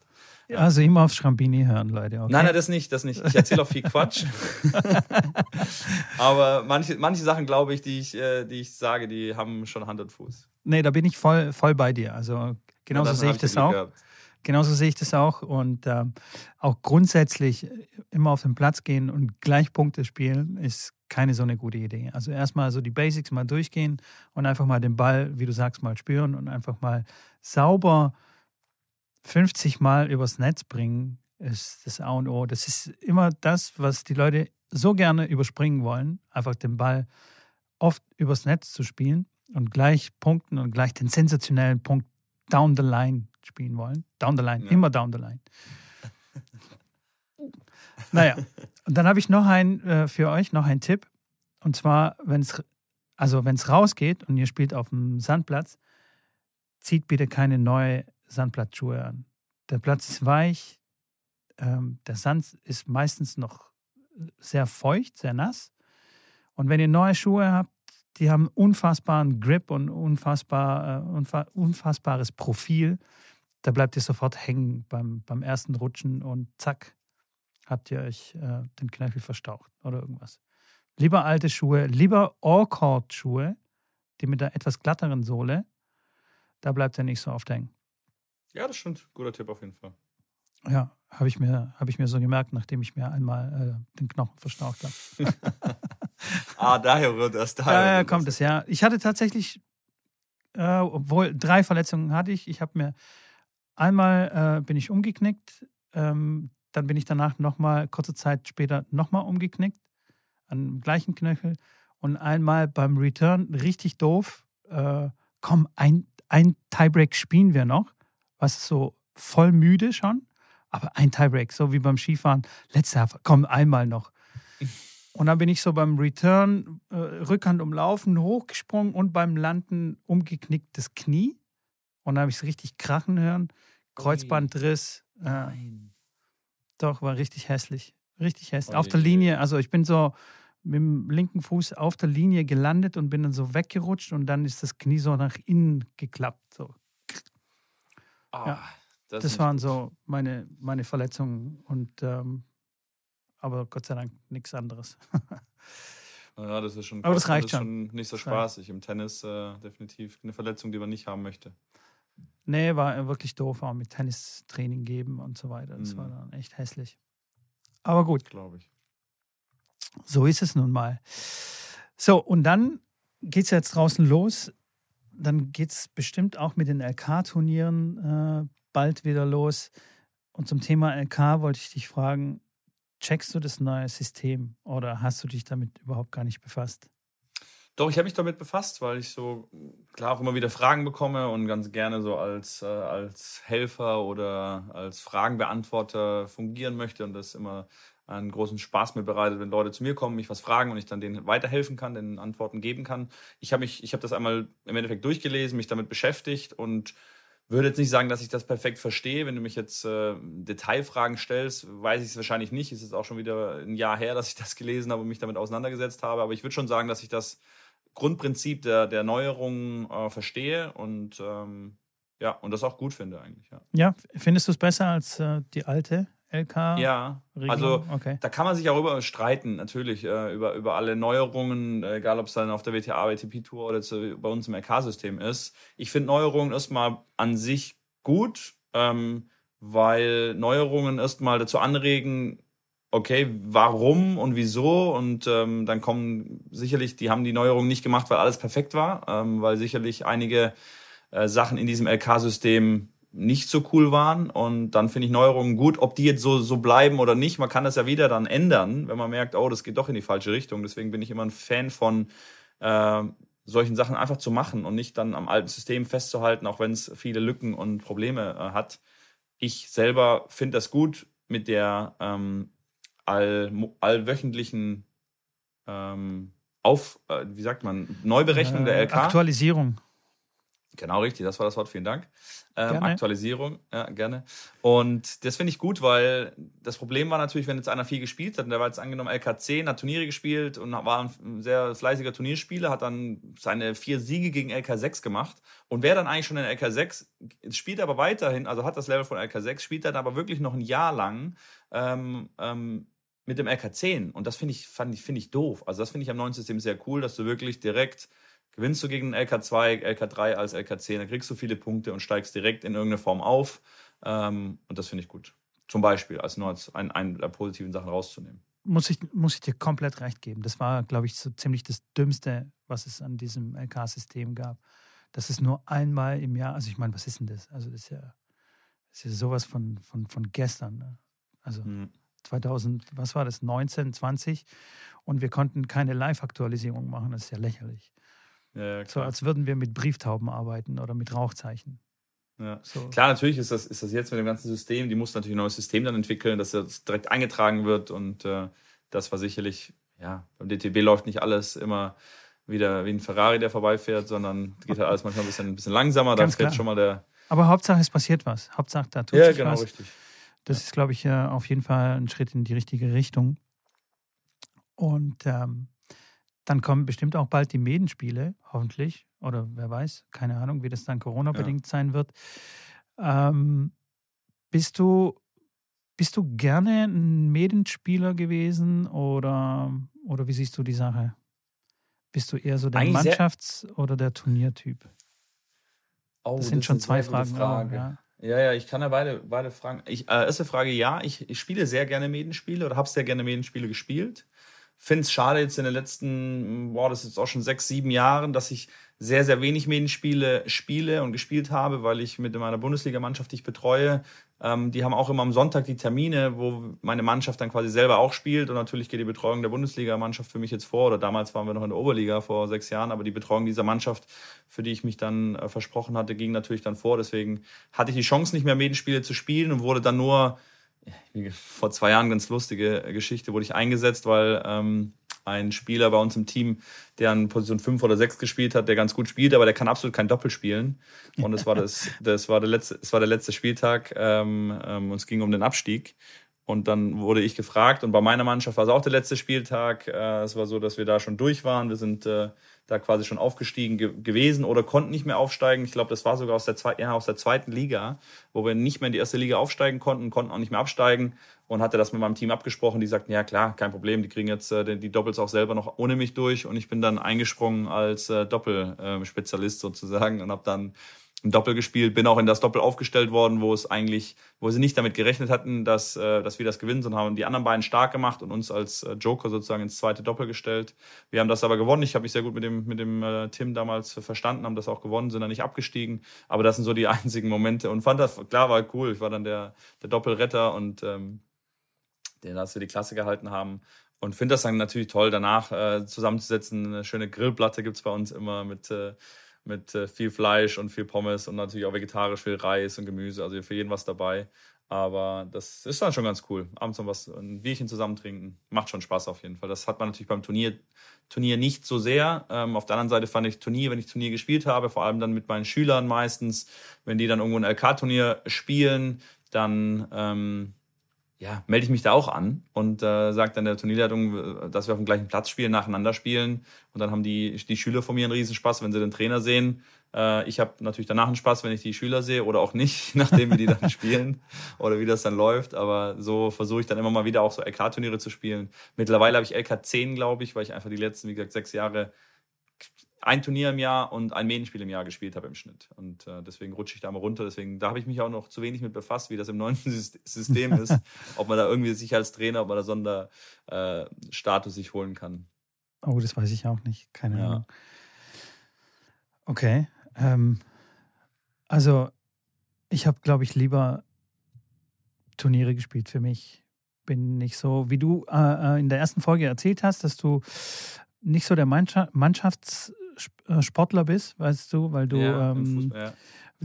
Ja. Also immer aufs Schrambini hören, Leute. Okay? Nein, nein, das nicht, das nicht. Ich erzähle auch viel Quatsch. Aber manche, manche Sachen, glaube ich, die ich, äh, die ich sage, die haben schon Hand und Fuß. Nee, da bin ich voll, voll bei dir. Also genauso sehe ich das auch. Gehabt. Genauso sehe ich das auch. Und äh, auch grundsätzlich immer auf den Platz gehen und gleich Punkte spielen ist keine so eine gute Idee. Also erstmal so die Basics mal durchgehen und einfach mal den Ball, wie du sagst, mal spüren und einfach mal sauber 50 Mal übers Netz bringen, ist das A und O. Das ist immer das, was die Leute so gerne überspringen wollen, einfach den Ball oft übers Netz zu spielen und gleich punkten und gleich den sensationellen Punkt down the line spielen wollen. Down the line, ja. immer down the line. naja, und dann habe ich noch ein äh, für euch noch einen Tipp. Und zwar, wenn es also wenn es rausgeht und ihr spielt auf dem Sandplatz, zieht bitte keine neue Sandplatzschuhe an. Der Platz ist weich, ähm, der Sand ist meistens noch sehr feucht, sehr nass. Und wenn ihr neue Schuhe habt, die haben unfassbaren Grip und unfassbar, äh, unfassbares Profil. Da bleibt ihr sofort hängen beim, beim ersten Rutschen und zack, habt ihr euch äh, den Knöchel verstaucht oder irgendwas. Lieber alte Schuhe, lieber All-Cord-Schuhe, die mit der etwas glatteren Sohle, da bleibt er nicht so oft hängen. Ja, das stimmt. Guter Tipp auf jeden Fall. Ja, habe ich, mir, hab ich mir so gemerkt, nachdem ich mir einmal äh, den Knochen verstaucht habe. ah, daher rührt das. Daher ja, ja, kommt es, ja. Ich hatte tatsächlich, äh, obwohl drei Verletzungen hatte ich, ich habe mir einmal äh, bin ich umgeknickt, ähm, dann bin ich danach nochmal, kurze Zeit später nochmal umgeknickt, an dem gleichen Knöchel. Und einmal beim Return richtig doof, äh, komm, ein, ein Tiebreak spielen wir noch, was so voll müde schon, aber ein Tiebreak, so wie beim Skifahren, letzter, komm, einmal noch. Und dann bin ich so beim Return, äh, Rückhand umlaufen, hochgesprungen und beim Landen umgeknickt das Knie. Und dann habe ich es richtig krachen hören. Kreuzbandriss. Äh, Nein. Doch, war richtig hässlich. Richtig hässlich. Auf der Linie, also ich bin so mit dem linken Fuß auf der Linie gelandet und bin dann so weggerutscht und dann ist das Knie so nach innen geklappt. So. Oh, ja, das, das waren gut. so meine, meine Verletzungen und ähm, aber Gott sei Dank nichts anderes. ja, das ist schon, aber das reicht das schon. nicht so spaßig. Im Tennis äh, definitiv eine Verletzung, die man nicht haben möchte. Nee, war wirklich doof, auch mit Tennistraining geben und so weiter. Das mhm. war dann echt hässlich. Aber gut. Glaube ich. So ist es nun mal. So, und dann geht es jetzt draußen los. Dann geht es bestimmt auch mit den LK-Turnieren äh, bald wieder los. Und zum Thema LK wollte ich dich fragen, checkst du das neue System oder hast du dich damit überhaupt gar nicht befasst? Doch, ich habe mich damit befasst, weil ich so klar auch immer wieder Fragen bekomme und ganz gerne so als, äh, als Helfer oder als Fragenbeantworter fungieren möchte und das immer einen großen Spaß mir bereitet, wenn Leute zu mir kommen, mich was fragen und ich dann denen weiterhelfen kann, denen Antworten geben kann. Ich habe mich, ich habe das einmal im Endeffekt durchgelesen, mich damit beschäftigt und würde jetzt nicht sagen, dass ich das perfekt verstehe. Wenn du mich jetzt äh, Detailfragen stellst, weiß ich es wahrscheinlich nicht. Es ist auch schon wieder ein Jahr her, dass ich das gelesen habe und mich damit auseinandergesetzt habe. Aber ich würde schon sagen, dass ich das Grundprinzip der, der Neuerungen äh, verstehe und ähm, ja, und das auch gut finde eigentlich. Ja, ja findest du es besser als äh, die alte LK? Ja, also okay. da kann man sich auch über streiten, natürlich, äh, über, über alle Neuerungen, egal ob es dann auf der WTA, WTP-Tour oder zu, bei uns im LK-System ist. Ich finde Neuerungen erstmal an sich gut, ähm, weil Neuerungen erstmal dazu anregen, okay, warum und wieso? Und ähm, dann kommen sicherlich, die haben die Neuerungen nicht gemacht, weil alles perfekt war, ähm, weil sicherlich einige äh, Sachen in diesem LK-System nicht so cool waren. Und dann finde ich Neuerungen gut. Ob die jetzt so, so bleiben oder nicht, man kann das ja wieder dann ändern, wenn man merkt, oh, das geht doch in die falsche Richtung. Deswegen bin ich immer ein Fan von äh, solchen Sachen einfach zu machen und nicht dann am alten System festzuhalten, auch wenn es viele Lücken und Probleme äh, hat. Ich selber finde das gut mit der ähm, all, allwöchentlichen ähm, auf, äh, wie sagt man, Neuberechnung der LK. Aktualisierung. Genau, richtig, das war das Wort, vielen Dank. Ähm, Aktualisierung, ja, gerne. Und das finde ich gut, weil das Problem war natürlich, wenn jetzt einer viel gespielt hat, und der war jetzt angenommen LK10, hat Turniere gespielt und war ein sehr fleißiger Turnierspieler, hat dann seine vier Siege gegen LK6 gemacht und wäre dann eigentlich schon in LK6, spielt aber weiterhin, also hat das Level von LK6, spielt dann aber wirklich noch ein Jahr lang ähm, ähm, mit dem LK10. Und das finde ich, fand ich, finde ich doof. Also das finde ich am neuen System sehr cool, dass du wirklich direkt gewinnst du gegen den LK2, LK3 als LK10, dann kriegst du viele Punkte und steigst direkt in irgendeine Form auf. Ähm, und das finde ich gut. Zum Beispiel, als nur als ein, eine der positiven Sachen rauszunehmen. Muss ich, muss ich dir komplett recht geben. Das war, glaube ich, so ziemlich das Dümmste, was es an diesem LK-System gab. Das ist nur einmal im Jahr, also ich meine, was ist denn das? Also das ist ja, das ist ja sowas von, von, von gestern. Ne? Also mhm. 2000, was war das, 19, 20 und wir konnten keine Live-Aktualisierung machen. Das ist ja lächerlich. Ja, so als würden wir mit Brieftauben arbeiten oder mit Rauchzeichen. Ja. So. Klar, natürlich ist das, ist das jetzt mit dem ganzen System, die muss natürlich ein neues System dann entwickeln, dass das direkt eingetragen wird und äh, das war sicherlich, ja, beim DTB läuft nicht alles immer wieder wie ein Ferrari, der vorbeifährt, sondern geht halt alles manchmal ein bisschen, ein bisschen langsamer. Ganz da fällt schon mal der. Aber Hauptsache es passiert was. Hauptsache da tut ja, sich genau, was. Richtig. Das ja. ist, glaube ich, auf jeden Fall ein Schritt in die richtige Richtung. Und ähm, dann kommen bestimmt auch bald die Medenspiele, hoffentlich. Oder wer weiß, keine Ahnung, wie das dann Corona-bedingt ja. sein wird. Ähm, bist du, bist du gerne ein Medenspieler gewesen oder, oder wie siehst du die Sache? Bist du eher so der Eigentlich Mannschafts- oder der Turniertyp? Oh, das sind das schon zwei Fragen. Frage. Auch, ja. Ja, ja, ich kann ja beide, beide Fragen. Ich, äh, erste Frage, ja, ich, ich spiele sehr gerne Medenspiele oder habe sehr gerne Medenspiele gespielt finde es schade jetzt in den letzten, boah, das ist jetzt auch schon sechs, sieben Jahren, dass ich sehr, sehr wenig Medienspiele spiele und gespielt habe, weil ich mit meiner Bundesligamannschaft, die ich betreue, ähm, die haben auch immer am Sonntag die Termine, wo meine Mannschaft dann quasi selber auch spielt. Und natürlich geht die Betreuung der Bundesligamannschaft für mich jetzt vor. Oder damals waren wir noch in der Oberliga vor sechs Jahren, aber die Betreuung dieser Mannschaft, für die ich mich dann äh, versprochen hatte, ging natürlich dann vor, deswegen hatte ich die Chance nicht mehr Medienspiele zu spielen und wurde dann nur vor zwei Jahren ganz lustige Geschichte, wurde ich eingesetzt, weil ähm, ein Spieler bei uns im Team, der an Position 5 oder 6 gespielt hat, der ganz gut spielt, aber der kann absolut kein Doppel spielen. Und es war das, das war der letzte, es war der letzte Spieltag ähm, ähm, und es ging um den Abstieg. Und dann wurde ich gefragt und bei meiner Mannschaft war es auch der letzte Spieltag. Äh, es war so, dass wir da schon durch waren. Wir sind äh, da quasi schon aufgestiegen ge gewesen oder konnten nicht mehr aufsteigen. Ich glaube, das war sogar aus der, zwei ja, aus der zweiten Liga, wo wir nicht mehr in die erste Liga aufsteigen konnten, konnten auch nicht mehr absteigen und hatte das mit meinem Team abgesprochen. Die sagten, ja klar, kein Problem, die kriegen jetzt äh, die Doppels auch selber noch ohne mich durch und ich bin dann eingesprungen als äh, Doppelspezialist sozusagen und habe dann im Doppel gespielt, bin auch in das Doppel aufgestellt worden, wo es eigentlich, wo sie nicht damit gerechnet hatten, dass, äh, dass wir das gewinnen, sondern haben die anderen beiden stark gemacht und uns als äh, Joker sozusagen ins zweite Doppel gestellt. Wir haben das aber gewonnen. Ich habe mich sehr gut mit dem, mit dem äh, Tim damals verstanden, haben das auch gewonnen, sind dann nicht abgestiegen. Aber das sind so die einzigen Momente und fand das, klar, war cool. Ich war dann der, der Doppelretter und ähm, den, dass wir die Klasse gehalten haben. Und finde das dann natürlich toll, danach äh, zusammenzusetzen. Eine schöne Grillplatte gibt's bei uns immer mit äh, mit äh, viel Fleisch und viel Pommes und natürlich auch vegetarisch viel Reis und Gemüse. Also für jeden was dabei. Aber das ist dann schon ganz cool. Abends noch was, ein Bierchen zusammen trinken. Macht schon Spaß auf jeden Fall. Das hat man natürlich beim Turnier, Turnier nicht so sehr. Ähm, auf der anderen Seite fand ich Turnier, wenn ich Turnier gespielt habe, vor allem dann mit meinen Schülern meistens, wenn die dann irgendwo ein LK-Turnier spielen, dann ähm, ja, melde ich mich da auch an und äh, sage dann der Turnierleitung, dass wir auf dem gleichen Platz spielen, nacheinander spielen. Und dann haben die, die Schüler von mir einen Riesenspaß, wenn sie den Trainer sehen. Äh, ich habe natürlich danach einen Spaß, wenn ich die Schüler sehe oder auch nicht, nachdem wie die dann spielen oder wie das dann läuft. Aber so versuche ich dann immer mal wieder auch so LK-Turniere zu spielen. Mittlerweile habe ich LK 10, glaube ich, weil ich einfach die letzten, wie gesagt, sechs Jahre ein Turnier im Jahr und ein Medienspiel im Jahr gespielt habe im Schnitt. Und äh, deswegen rutsche ich da mal runter. Deswegen, da habe ich mich auch noch zu wenig mit befasst, wie das im neuen System ist. ob man da irgendwie sich als Trainer, ob man da Sonderstatus äh, sich holen kann. Oh, das weiß ich auch nicht. Keine ja. Ahnung. Okay. Ähm, also, ich habe, glaube ich, lieber Turniere gespielt für mich. Bin nicht so, wie du äh, äh in der ersten Folge erzählt hast, dass du nicht so der Mannschafts- Sportler bist, weißt du, weil du ja, ähm, Fußball, ja.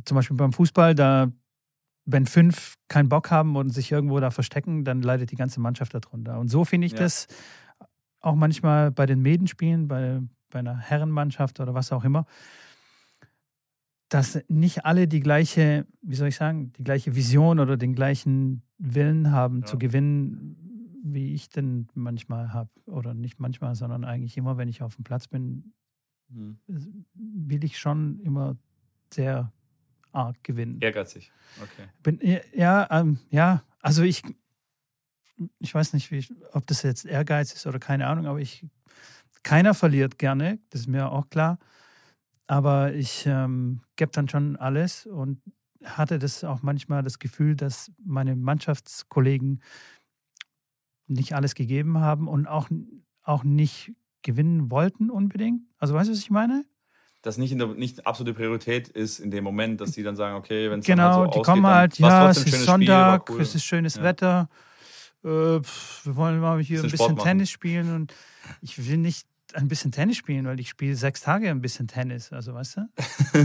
zum Beispiel beim Fußball, da wenn fünf keinen Bock haben und sich irgendwo da verstecken, dann leidet die ganze Mannschaft darunter. Und so finde ich ja. das auch manchmal bei den Medenspielen, bei, bei einer Herrenmannschaft oder was auch immer, dass nicht alle die gleiche, wie soll ich sagen, die gleiche Vision oder den gleichen Willen haben zu gewinnen, wie ich denn manchmal habe. Oder nicht manchmal, sondern eigentlich immer, wenn ich auf dem Platz bin, hm. will ich schon immer sehr arg gewinnen. Ehrgeizig, okay. Bin, ja, ähm, ja, also ich, ich weiß nicht, wie, ob das jetzt Ehrgeiz ist oder keine Ahnung, aber ich, keiner verliert gerne, das ist mir auch klar. Aber ich ähm, gebe dann schon alles und hatte das auch manchmal das Gefühl, dass meine Mannschaftskollegen nicht alles gegeben haben und auch, auch nicht gewinnen wollten unbedingt. Also weißt du, was ich meine? Dass nicht, in der, nicht absolute Priorität ist in dem Moment, dass die dann sagen, okay, wenn es genau, halt so die kommen halt, ja, es ist Sonntag, cool. es ist schönes ja. Wetter, äh, wir wollen mal hier ein bisschen Tennis spielen und ich will nicht ein bisschen Tennis spielen, weil ich spiele sechs Tage ein bisschen Tennis, also weißt du?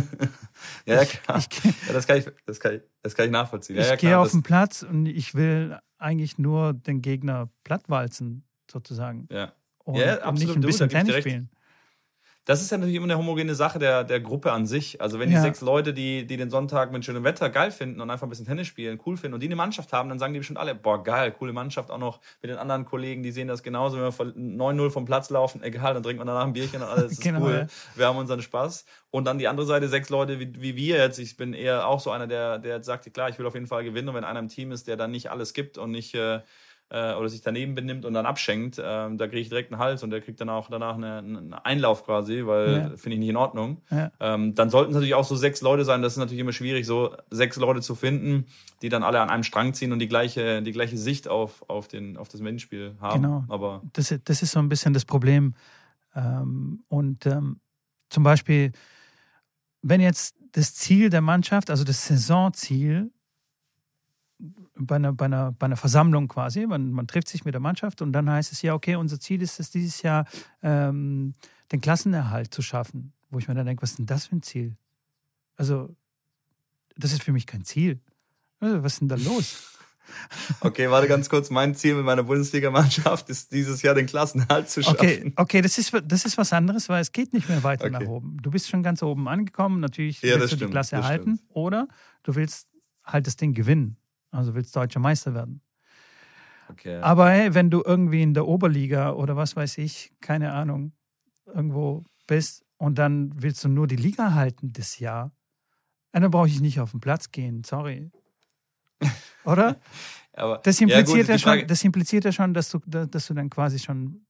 ja, klar. Ich, ich, ja, das, kann ich, das, kann ich, das kann ich nachvollziehen. Ich ja, gehe auf den Platz und ich will eigentlich nur den Gegner plattwalzen, sozusagen. Ja. Und, ja, absolut. Und nicht ein bisschen du, Tennis spielen. Das ist ja natürlich immer eine homogene Sache der, der Gruppe an sich. Also wenn die ja. sechs Leute, die, die den Sonntag mit schönem Wetter geil finden und einfach ein bisschen Tennis spielen, cool finden und die eine Mannschaft haben, dann sagen die bestimmt alle, boah, geil, coole Mannschaft auch noch mit den anderen Kollegen, die sehen das genauso, wenn wir 9-0 vom Platz laufen, egal, dann trinkt man danach ein Bierchen und alles ist genau, cool. Ja. Wir haben unseren Spaß. Und dann die andere Seite, sechs Leute wie, wie wir jetzt. Ich bin eher auch so einer, der, der sagt, klar, ich will auf jeden Fall gewinnen. Und wenn einer im Team ist, der dann nicht alles gibt und nicht... Äh, äh, oder sich daneben benimmt und dann abschenkt, äh, da kriege ich direkt einen Hals und der kriegt dann auch danach eine, einen Einlauf quasi, weil ja. finde ich nicht in Ordnung. Ja. Ähm, dann sollten es natürlich auch so sechs Leute sein. Das ist natürlich immer schwierig, so sechs Leute zu finden, die dann alle an einem Strang ziehen und die gleiche, die gleiche Sicht auf, auf, den, auf das Menschspiel haben. Genau. Aber das, das ist so ein bisschen das Problem. Ähm, und ähm, zum Beispiel, wenn jetzt das Ziel der Mannschaft, also das Saisonziel, bei einer, bei einer, bei einer Versammlung quasi. Man, man trifft sich mit der Mannschaft und dann heißt es ja, okay, unser Ziel ist es dieses Jahr, ähm, den Klassenerhalt zu schaffen. Wo ich mir dann denke, was ist denn das für ein Ziel? Also, das ist für mich kein Ziel. Also, was ist denn da los? Okay, warte ganz kurz. Mein Ziel mit meiner Bundesligamannschaft ist dieses Jahr den Klassenerhalt zu schaffen. Okay, okay das, ist, das ist was anderes, weil es geht nicht mehr weiter okay. nach oben. Du bist schon ganz oben angekommen. Natürlich ja, willst du stimmt, die Klasse erhalten oder du willst halt das Ding gewinnen. Also willst deutscher Meister werden. Okay. Aber hey, wenn du irgendwie in der Oberliga oder was weiß ich, keine Ahnung, irgendwo bist und dann willst du nur die Liga halten das Jahr, dann brauche ich nicht auf den Platz gehen, sorry. Oder? Aber, das, impliziert ja, gut, ja schon, das impliziert ja schon, dass du, dass du dann quasi schon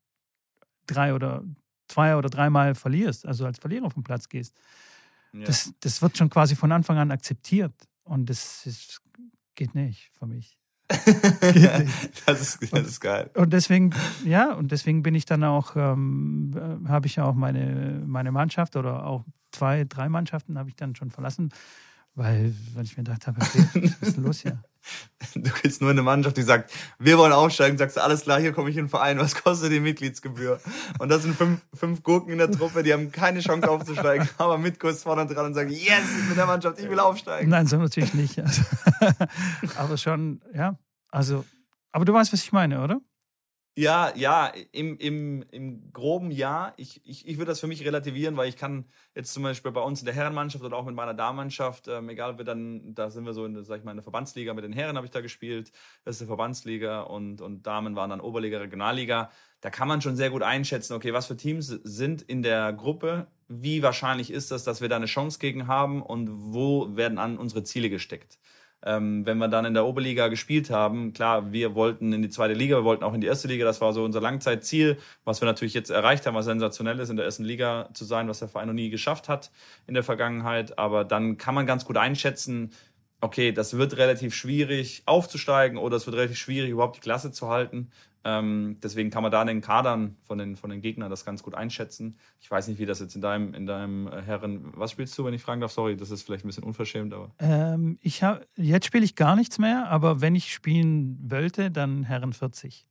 drei oder zwei oder dreimal verlierst, also als Verlierer auf den Platz gehst. Ja. Das, das wird schon quasi von Anfang an akzeptiert. Und das ist geht nicht für mich. das, ist, das ist geil. Und deswegen, ja, und deswegen bin ich dann auch, ähm, habe ich ja auch meine, meine Mannschaft oder auch zwei, drei Mannschaften habe ich dann schon verlassen, weil, weil ich mir gedacht habe, okay, was ist denn los hier? Du gehst nur in eine Mannschaft, die sagt, wir wollen aufsteigen, sagst du, alles klar, hier komme ich in den Verein, was kostet die Mitgliedsgebühr? Und das sind fünf, fünf Gurken in der Truppe, die haben keine Chance aufzusteigen, aber mit Kurs vorne dran und sagen, yes, ich bin der Mannschaft, ich will aufsteigen. Nein, so natürlich nicht. Also, aber schon, ja, also, aber du weißt, was ich meine, oder? Ja, ja, im, im, im groben Ja. Ich, ich, ich würde das für mich relativieren, weil ich kann jetzt zum Beispiel bei uns in der Herrenmannschaft oder auch mit meiner Damenmannschaft, ähm, egal wir dann, da sind wir so in, sag ich mal, in der Verbandsliga, mit den Herren habe ich da gespielt, das ist die Verbandsliga und, und Damen waren dann Oberliga, Regionalliga. Da kann man schon sehr gut einschätzen, okay, was für Teams sind in der Gruppe, wie wahrscheinlich ist das, dass wir da eine Chance gegen haben und wo werden an unsere Ziele gesteckt ähm, wenn wir dann in der Oberliga gespielt haben, klar, wir wollten in die zweite Liga, wir wollten auch in die erste Liga, das war so unser Langzeitziel, was wir natürlich jetzt erreicht haben, was sensationell ist, in der ersten Liga zu sein, was der Verein noch nie geschafft hat in der Vergangenheit. Aber dann kann man ganz gut einschätzen, okay, das wird relativ schwierig aufzusteigen oder es wird relativ schwierig, überhaupt die Klasse zu halten. Ähm, deswegen kann man da in den Kadern von den, von den Gegnern das ganz gut einschätzen. Ich weiß nicht, wie das jetzt in deinem, in deinem äh, Herren. Was spielst du, wenn ich fragen darf? Sorry, das ist vielleicht ein bisschen unverschämt, aber. Ähm, ich hab, jetzt spiele ich gar nichts mehr, aber wenn ich spielen wollte, dann Herren 40.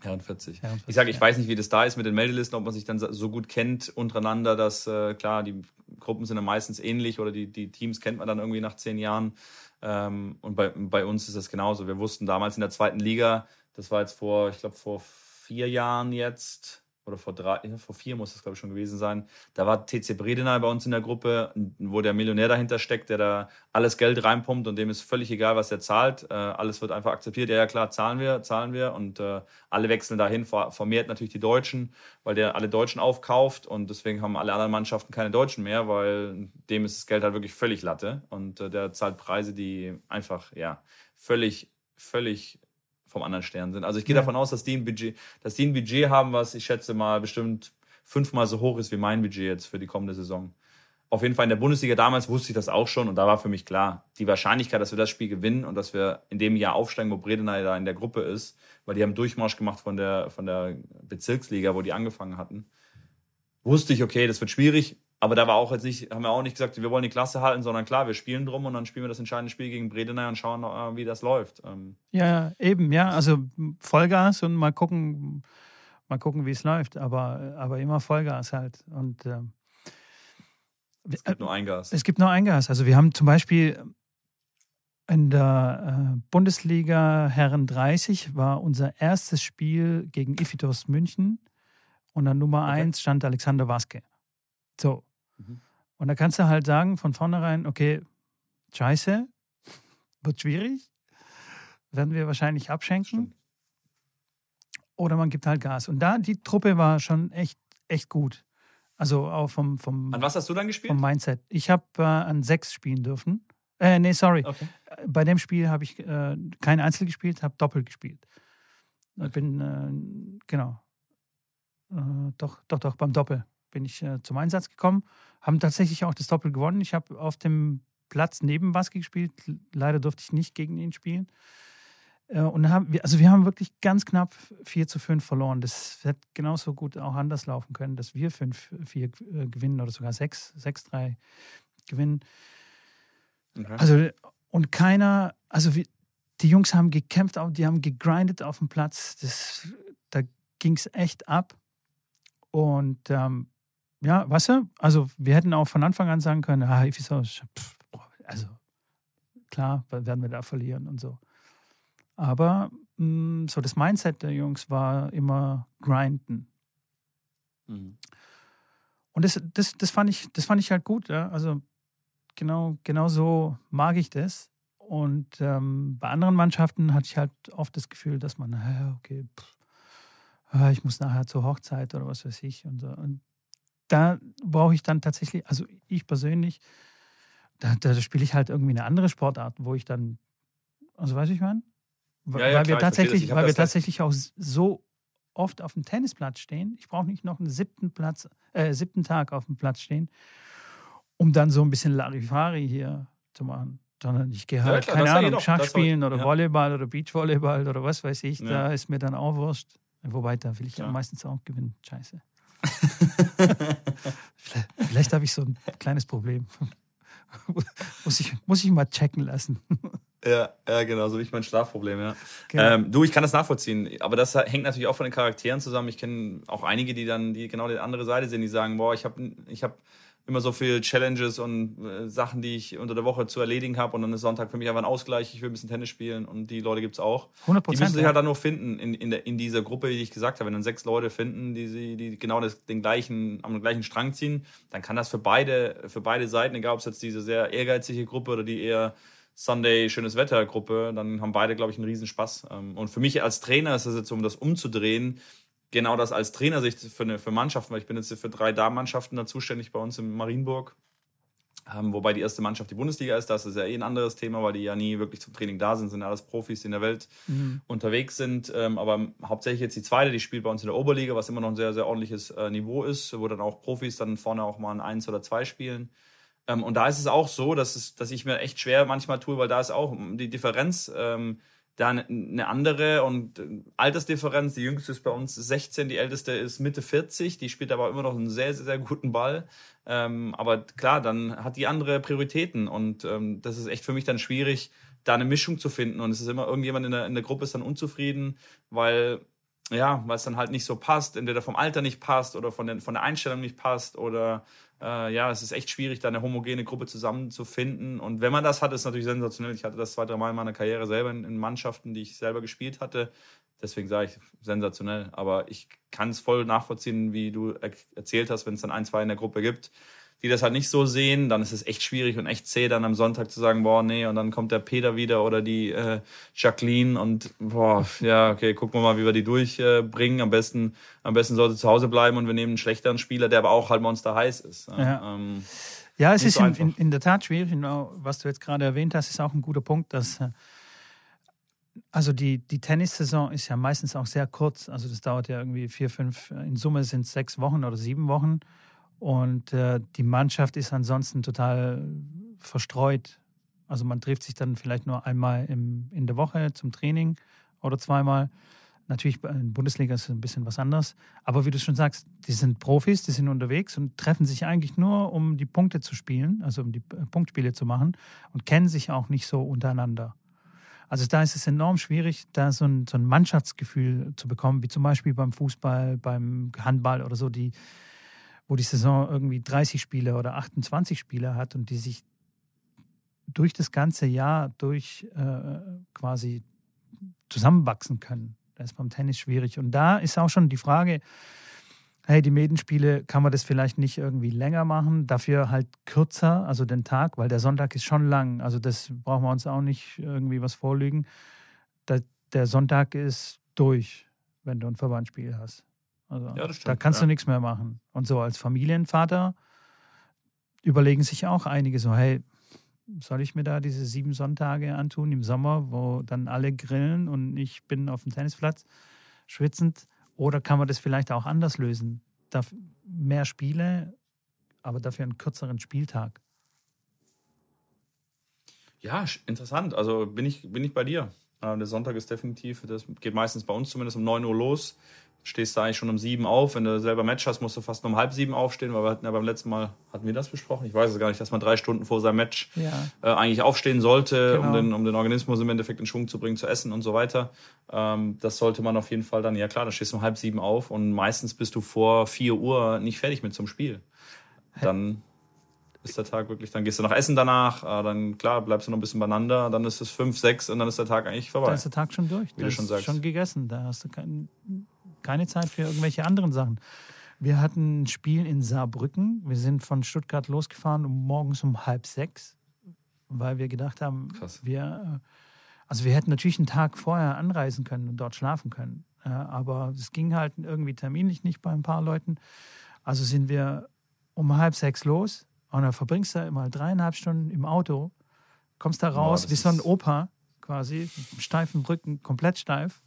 Herren 40. Herren 40 ich sage, ich ja. weiß nicht, wie das da ist mit den Meldelisten, ob man sich dann so gut kennt untereinander, dass äh, klar, die Gruppen sind dann meistens ähnlich oder die, die Teams kennt man dann irgendwie nach zehn Jahren. Ähm, und bei, bei uns ist das genauso. Wir wussten damals in der zweiten Liga, das war jetzt vor, ich glaube, vor vier Jahren jetzt oder vor drei, vor vier muss das glaube ich schon gewesen sein. Da war TC Bredeney bei uns in der Gruppe, wo der Millionär dahinter steckt, der da alles Geld reinpumpt und dem ist völlig egal, was er zahlt. Äh, alles wird einfach akzeptiert. Ja, ja, klar, zahlen wir, zahlen wir und äh, alle wechseln dahin. Vermehrt natürlich die Deutschen, weil der alle Deutschen aufkauft und deswegen haben alle anderen Mannschaften keine Deutschen mehr, weil dem ist das Geld halt wirklich völlig Latte und äh, der zahlt Preise, die einfach ja völlig völlig vom anderen Stern sind. Also ich gehe ja. davon aus, dass die ein Budget, dass die ein Budget haben, was ich schätze mal bestimmt fünfmal so hoch ist wie mein Budget jetzt für die kommende Saison. Auf jeden Fall in der Bundesliga damals wusste ich das auch schon und da war für mich klar, die Wahrscheinlichkeit, dass wir das Spiel gewinnen und dass wir in dem Jahr aufsteigen, wo Bredeney da in der Gruppe ist, weil die haben Durchmarsch gemacht von der, von der Bezirksliga, wo die angefangen hatten, wusste ich, okay, das wird schwierig, aber da war auch jetzt nicht, haben wir auch nicht gesagt, wir wollen die Klasse halten, sondern klar, wir spielen drum und dann spielen wir das entscheidende Spiel gegen Bredeney und schauen, äh, wie das läuft. Ähm. Ja, eben, ja. Also Vollgas und mal gucken, mal gucken, wie es läuft. Aber, aber immer Vollgas halt. Und ähm, es gibt nur ein Gas. Es gibt nur ein Gas. Also wir haben zum Beispiel in der äh, Bundesliga Herren 30 war unser erstes Spiel gegen Ifitos München und an Nummer okay. 1 stand Alexander Waske. So, Mhm. Und da kannst du halt sagen von vornherein, okay, scheiße, wird schwierig, werden wir wahrscheinlich abschenken. Oder man gibt halt Gas. Und da, die Truppe war schon echt, echt gut. Also auch vom, vom. An was hast du dann gespielt? Vom Mindset. Ich habe äh, an sechs spielen dürfen. Äh, nee, sorry. Okay. Bei dem Spiel habe ich äh, kein Einzel gespielt, habe doppelt gespielt. Ich bin, äh, genau. Äh, doch, doch, doch, beim Doppel bin ich äh, zum Einsatz gekommen, haben tatsächlich auch das Doppel gewonnen. Ich habe auf dem Platz neben Baski gespielt. Leider durfte ich nicht gegen ihn spielen. Äh, und haben, also wir haben wirklich ganz knapp 4 zu 5 verloren. Das hätte genauso gut auch anders laufen können, dass wir 5, 4 äh, gewinnen oder sogar 6, 6, 3 gewinnen. Okay. Also, und keiner, also wir, die Jungs haben gekämpft, die haben gegrindet auf dem Platz. Das, da ging es echt ab. Und ähm, ja, weißt du, also wir hätten auch von Anfang an sagen können, ah, Ephesus, also klar, werden wir da verlieren und so. Aber mh, mm, so das Mindset der Jungs war immer grinden. Mhm. Und das, das, das, fand ich, das fand ich halt gut. Ja? Also genau, genau so mag ich das. Und ähm, bei anderen Mannschaften hatte ich halt oft das Gefühl, dass man, naja, okay, pff, ah, ich muss nachher zur Hochzeit oder was weiß ich. Und, so. und da brauche ich dann tatsächlich, also ich persönlich, da, da spiele ich halt irgendwie eine andere Sportart, wo ich dann, also weiß ich meine? Ja, ja, weil klar, wir tatsächlich, weil wir tatsächlich auch so oft auf dem Tennisplatz stehen. Ich brauche nicht noch einen siebten Platz, äh, siebten Tag auf dem Platz stehen, um dann so ein bisschen Larifari hier zu machen. Sondern ich gehe halt, ja, klar, keine Ahnung, Schach spielen oder Volleyball oder Beachvolleyball oder was weiß ich. Da ist mir dann auch Wurscht. Wobei, da will ich ja meistens auch gewinnen. Scheiße. Vielleicht, vielleicht habe ich so ein kleines Problem. muss, ich, muss ich mal checken lassen. Ja, ja, genau, so wie ich mein Schlafproblem, ja. Genau. Ähm, du, ich kann das nachvollziehen, aber das hängt natürlich auch von den Charakteren zusammen. Ich kenne auch einige, die dann, die genau die andere Seite sind, die sagen, boah, ich habe ich hab immer so viel Challenges und äh, Sachen, die ich unter der Woche zu erledigen habe und dann ist Sonntag für mich einfach ein Ausgleich, ich will ein bisschen Tennis spielen und die Leute gibt es auch. 100 Die müssen sich halt dann nur finden in, in, der, in dieser Gruppe, die ich gesagt habe. Wenn dann sechs Leute finden, die, sie, die genau das, den gleichen, am gleichen Strang ziehen, dann kann das für beide, für beide Seiten, egal ob es jetzt diese sehr ehrgeizige Gruppe oder die eher Sunday schönes Wetter Gruppe, dann haben beide, glaube ich, einen Riesenspaß. Ähm, und für mich als Trainer ist es jetzt, um das umzudrehen, genau das als Trainersicht für, eine, für Mannschaften, weil ich bin jetzt für drei Damenmannschaften da zuständig bei uns in Marienburg. Ähm, wobei die erste Mannschaft die Bundesliga ist, das ist ja eh ein anderes Thema, weil die ja nie wirklich zum Training da sind, sind alles Profis, die in der Welt mhm. unterwegs sind. Ähm, aber hauptsächlich jetzt die zweite, die spielt bei uns in der Oberliga, was immer noch ein sehr, sehr ordentliches äh, Niveau ist, wo dann auch Profis dann vorne auch mal ein Eins oder zwei spielen. Ähm, und da ist es auch so, dass, es, dass ich mir echt schwer manchmal tue, weil da ist auch die Differenz ähm, da eine andere und äh, Altersdifferenz. Die jüngste ist bei uns 16, die älteste ist Mitte 40. Die spielt aber immer noch einen sehr, sehr, sehr guten Ball. Ähm, aber klar, dann hat die andere Prioritäten und ähm, das ist echt für mich dann schwierig, da eine Mischung zu finden. Und es ist immer irgendjemand in der, in der Gruppe ist dann unzufrieden, weil ja, weil es dann halt nicht so passt, entweder vom Alter nicht passt oder von, den, von der Einstellung nicht passt oder äh, ja, es ist echt schwierig, da eine homogene Gruppe zusammenzufinden. Und wenn man das hat, ist es natürlich sensationell. Ich hatte das zwei, drei Mal in meiner Karriere selber in, in Mannschaften, die ich selber gespielt hatte. Deswegen sage ich sensationell. Aber ich kann es voll nachvollziehen, wie du erzählt hast, wenn es dann ein, zwei in der Gruppe gibt, die das halt nicht so sehen, dann ist es echt schwierig und echt zäh, dann am Sonntag zu sagen, boah, nee, und dann kommt der Peter wieder oder die äh, Jacqueline und boah, ja, okay, gucken wir mal, wie wir die durchbringen. Äh, am besten, am besten sollte zu Hause bleiben und wir nehmen einen schlechteren Spieler, der aber auch halt monster heiß ist. Ja, ähm, ja es ist so in, in, in, der Tat schwierig. Was du jetzt gerade erwähnt hast, ist auch ein guter Punkt, dass äh, also die, die Tennissaison ist ja meistens auch sehr kurz. Also das dauert ja irgendwie vier, fünf, in Summe sind es sechs Wochen oder sieben Wochen. Und äh, die Mannschaft ist ansonsten total verstreut. Also man trifft sich dann vielleicht nur einmal im, in der Woche zum Training oder zweimal. Natürlich in der Bundesliga ist es ein bisschen was anderes. Aber wie du schon sagst, die sind Profis, die sind unterwegs und treffen sich eigentlich nur, um die Punkte zu spielen, also um die äh, Punktspiele zu machen und kennen sich auch nicht so untereinander. Also da ist es enorm schwierig, da so ein, so ein Mannschaftsgefühl zu bekommen, wie zum Beispiel beim Fußball, beim Handball oder so, die, wo die Saison irgendwie 30 Spiele oder 28 Spiele hat und die sich durch das ganze Jahr durch äh, quasi zusammenwachsen können. Das ist beim Tennis schwierig. Und da ist auch schon die Frage, hey, die Medenspiele, kann man das vielleicht nicht irgendwie länger machen, dafür halt kürzer, also den Tag, weil der Sonntag ist schon lang. Also das brauchen wir uns auch nicht irgendwie was vorlügen. Der, der Sonntag ist durch, wenn du ein Verbandsspiel hast. Also ja, stimmt, da kannst ja. du nichts mehr machen. Und so als Familienvater überlegen sich auch einige so, hey, soll ich mir da diese sieben Sonntage antun im Sommer, wo dann alle grillen und ich bin auf dem Tennisplatz schwitzend? Oder kann man das vielleicht auch anders lösen? mehr Spiele, aber dafür einen kürzeren Spieltag. Ja, interessant. Also bin ich, bin ich bei dir. Äh, der Sonntag ist definitiv, das geht meistens bei uns zumindest um 9 Uhr los stehst du eigentlich schon um sieben auf. Wenn du selber Match hast, musst du fast um halb sieben aufstehen, weil wir hatten ja beim letzten Mal, hatten wir das besprochen? Ich weiß es gar nicht, dass man drei Stunden vor seinem Match ja. äh, eigentlich aufstehen sollte, genau. um, den, um den Organismus im Endeffekt in Schwung zu bringen, zu essen und so weiter. Ähm, das sollte man auf jeden Fall dann, ja klar, da stehst du um halb sieben auf und meistens bist du vor vier Uhr nicht fertig mit zum Spiel. Dann ist der Tag wirklich, dann gehst du noch essen danach, äh, dann klar, bleibst du noch ein bisschen beieinander, dann ist es fünf, sechs und dann ist der Tag eigentlich vorbei. Da ist der Tag schon durch. Wie du schon sagst. schon gegessen. Da hast du keinen keine Zeit für irgendwelche anderen Sachen. Wir hatten ein Spiel in Saarbrücken. Wir sind von Stuttgart losgefahren um morgens um halb sechs, weil wir gedacht haben, Krass. wir, also wir hätten natürlich einen Tag vorher anreisen können und dort schlafen können. Aber es ging halt irgendwie terminlich nicht bei ein paar Leuten. Also sind wir um halb sechs los und dann verbringst du immer dreieinhalb Stunden im Auto, kommst da raus Boah, wie so ein Opa quasi, steifen Rücken, komplett steif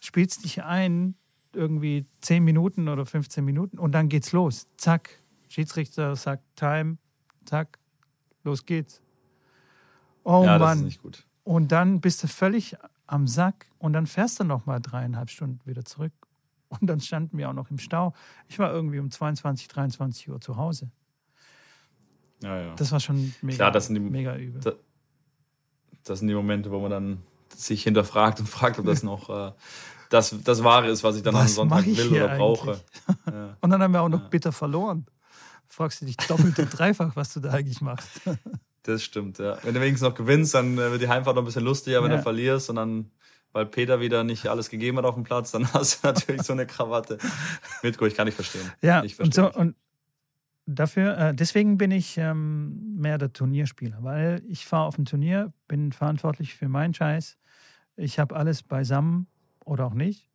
spielst dich ein, irgendwie 10 Minuten oder 15 Minuten und dann geht's los. Zack, Schiedsrichter sagt Time, zack, los geht's. Oh ja, Mann. Das ist nicht gut. Und dann bist du völlig am Sack und dann fährst du noch mal dreieinhalb Stunden wieder zurück. Und dann standen wir auch noch im Stau. Ich war irgendwie um 22, 23 Uhr zu Hause. Ja, ja. Das war schon mega, Klar, das sind die, mega übel. das sind die Momente, wo man dann sich hinterfragt und fragt, ob das noch äh, das, das Wahre ist, was ich dann was am Sonntag will oder brauche. Ja. Und dann haben wir auch noch ja. bitter verloren. Fragst du dich doppelt und dreifach, was du da eigentlich machst. Das stimmt, ja. Wenn du wenigstens noch gewinnst, dann äh, wird die Heimfahrt noch ein bisschen lustiger, wenn ja. du verlierst und dann, weil Peter wieder nicht alles gegeben hat auf dem Platz, dann hast du natürlich so eine Krawatte. Mitko, ich kann nicht verstehen. Ja, ich und, so, und dafür, äh, deswegen bin ich ähm, mehr der Turnierspieler, weil ich fahre auf ein Turnier, bin verantwortlich für meinen Scheiß. Ich habe alles beisammen oder auch nicht.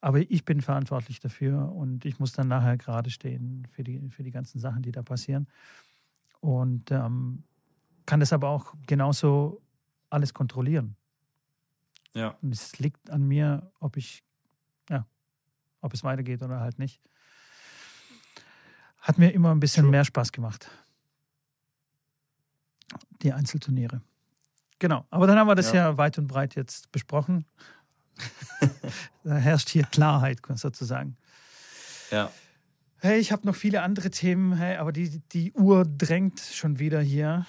Aber ich bin verantwortlich dafür und ich muss dann nachher gerade stehen für die, für die ganzen Sachen, die da passieren. Und ähm, kann das aber auch genauso alles kontrollieren. Ja. Und es liegt an mir, ob ich, ja, ob es weitergeht oder halt nicht. Hat mir immer ein bisschen True. mehr Spaß gemacht. Die Einzelturniere. Genau. Aber dann haben wir das ja, ja weit und breit jetzt besprochen. da herrscht hier Klarheit sozusagen. Ja. Hey, ich habe noch viele andere Themen, hey, aber die, die Uhr drängt schon wieder hier.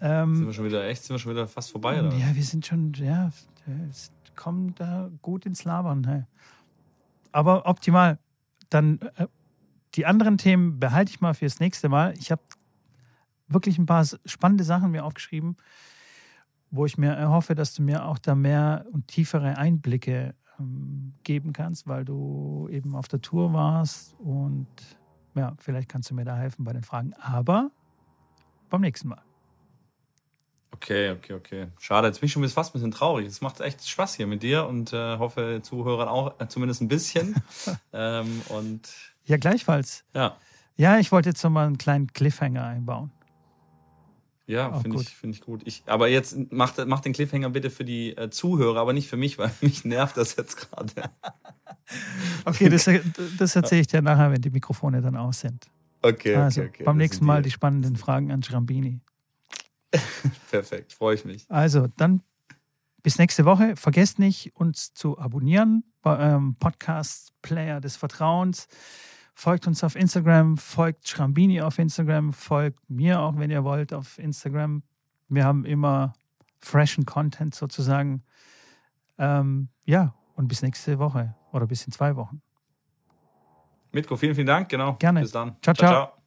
Ähm, sind wir schon wieder echt, sind wir schon wieder fast vorbei, oder? Ja, wir sind schon, ja, es kommt da gut ins Labern. Hey. Aber optimal. Dann äh, die anderen Themen behalte ich mal fürs nächste Mal. Ich habe wirklich ein paar spannende Sachen mir aufgeschrieben wo ich mir erhoffe, dass du mir auch da mehr und tiefere Einblicke ähm, geben kannst, weil du eben auf der Tour warst und ja, vielleicht kannst du mir da helfen bei den Fragen. Aber beim nächsten Mal. Okay, okay, okay. Schade, jetzt bin ich schon fast ein bisschen traurig. Es macht echt Spaß hier mit dir und äh, hoffe, Zuhörern auch äh, zumindest ein bisschen. ähm, und ja, gleichfalls. Ja. Ja, ich wollte jetzt nochmal einen kleinen Cliffhanger einbauen. Ja, finde ich, find ich gut. Ich, aber jetzt mach, mach den Cliffhanger bitte für die äh, Zuhörer, aber nicht für mich, weil mich nervt das jetzt gerade. okay, das, das erzähle ich dir nachher, wenn die Mikrofone dann aus sind. Okay, also, okay, okay. Beim nächsten Mal die spannenden Fragen an Schrambini. Perfekt, freue ich mich. Also, dann bis nächste Woche. Vergesst nicht, uns zu abonnieren Podcast-Player des Vertrauens. Folgt uns auf Instagram, folgt Schrambini auf Instagram, folgt mir auch, wenn ihr wollt, auf Instagram. Wir haben immer freshen Content sozusagen. Ähm, ja, und bis nächste Woche oder bis in zwei Wochen. Mitko, vielen, vielen Dank. Genau. Gerne. Bis dann. ciao. ciao. ciao.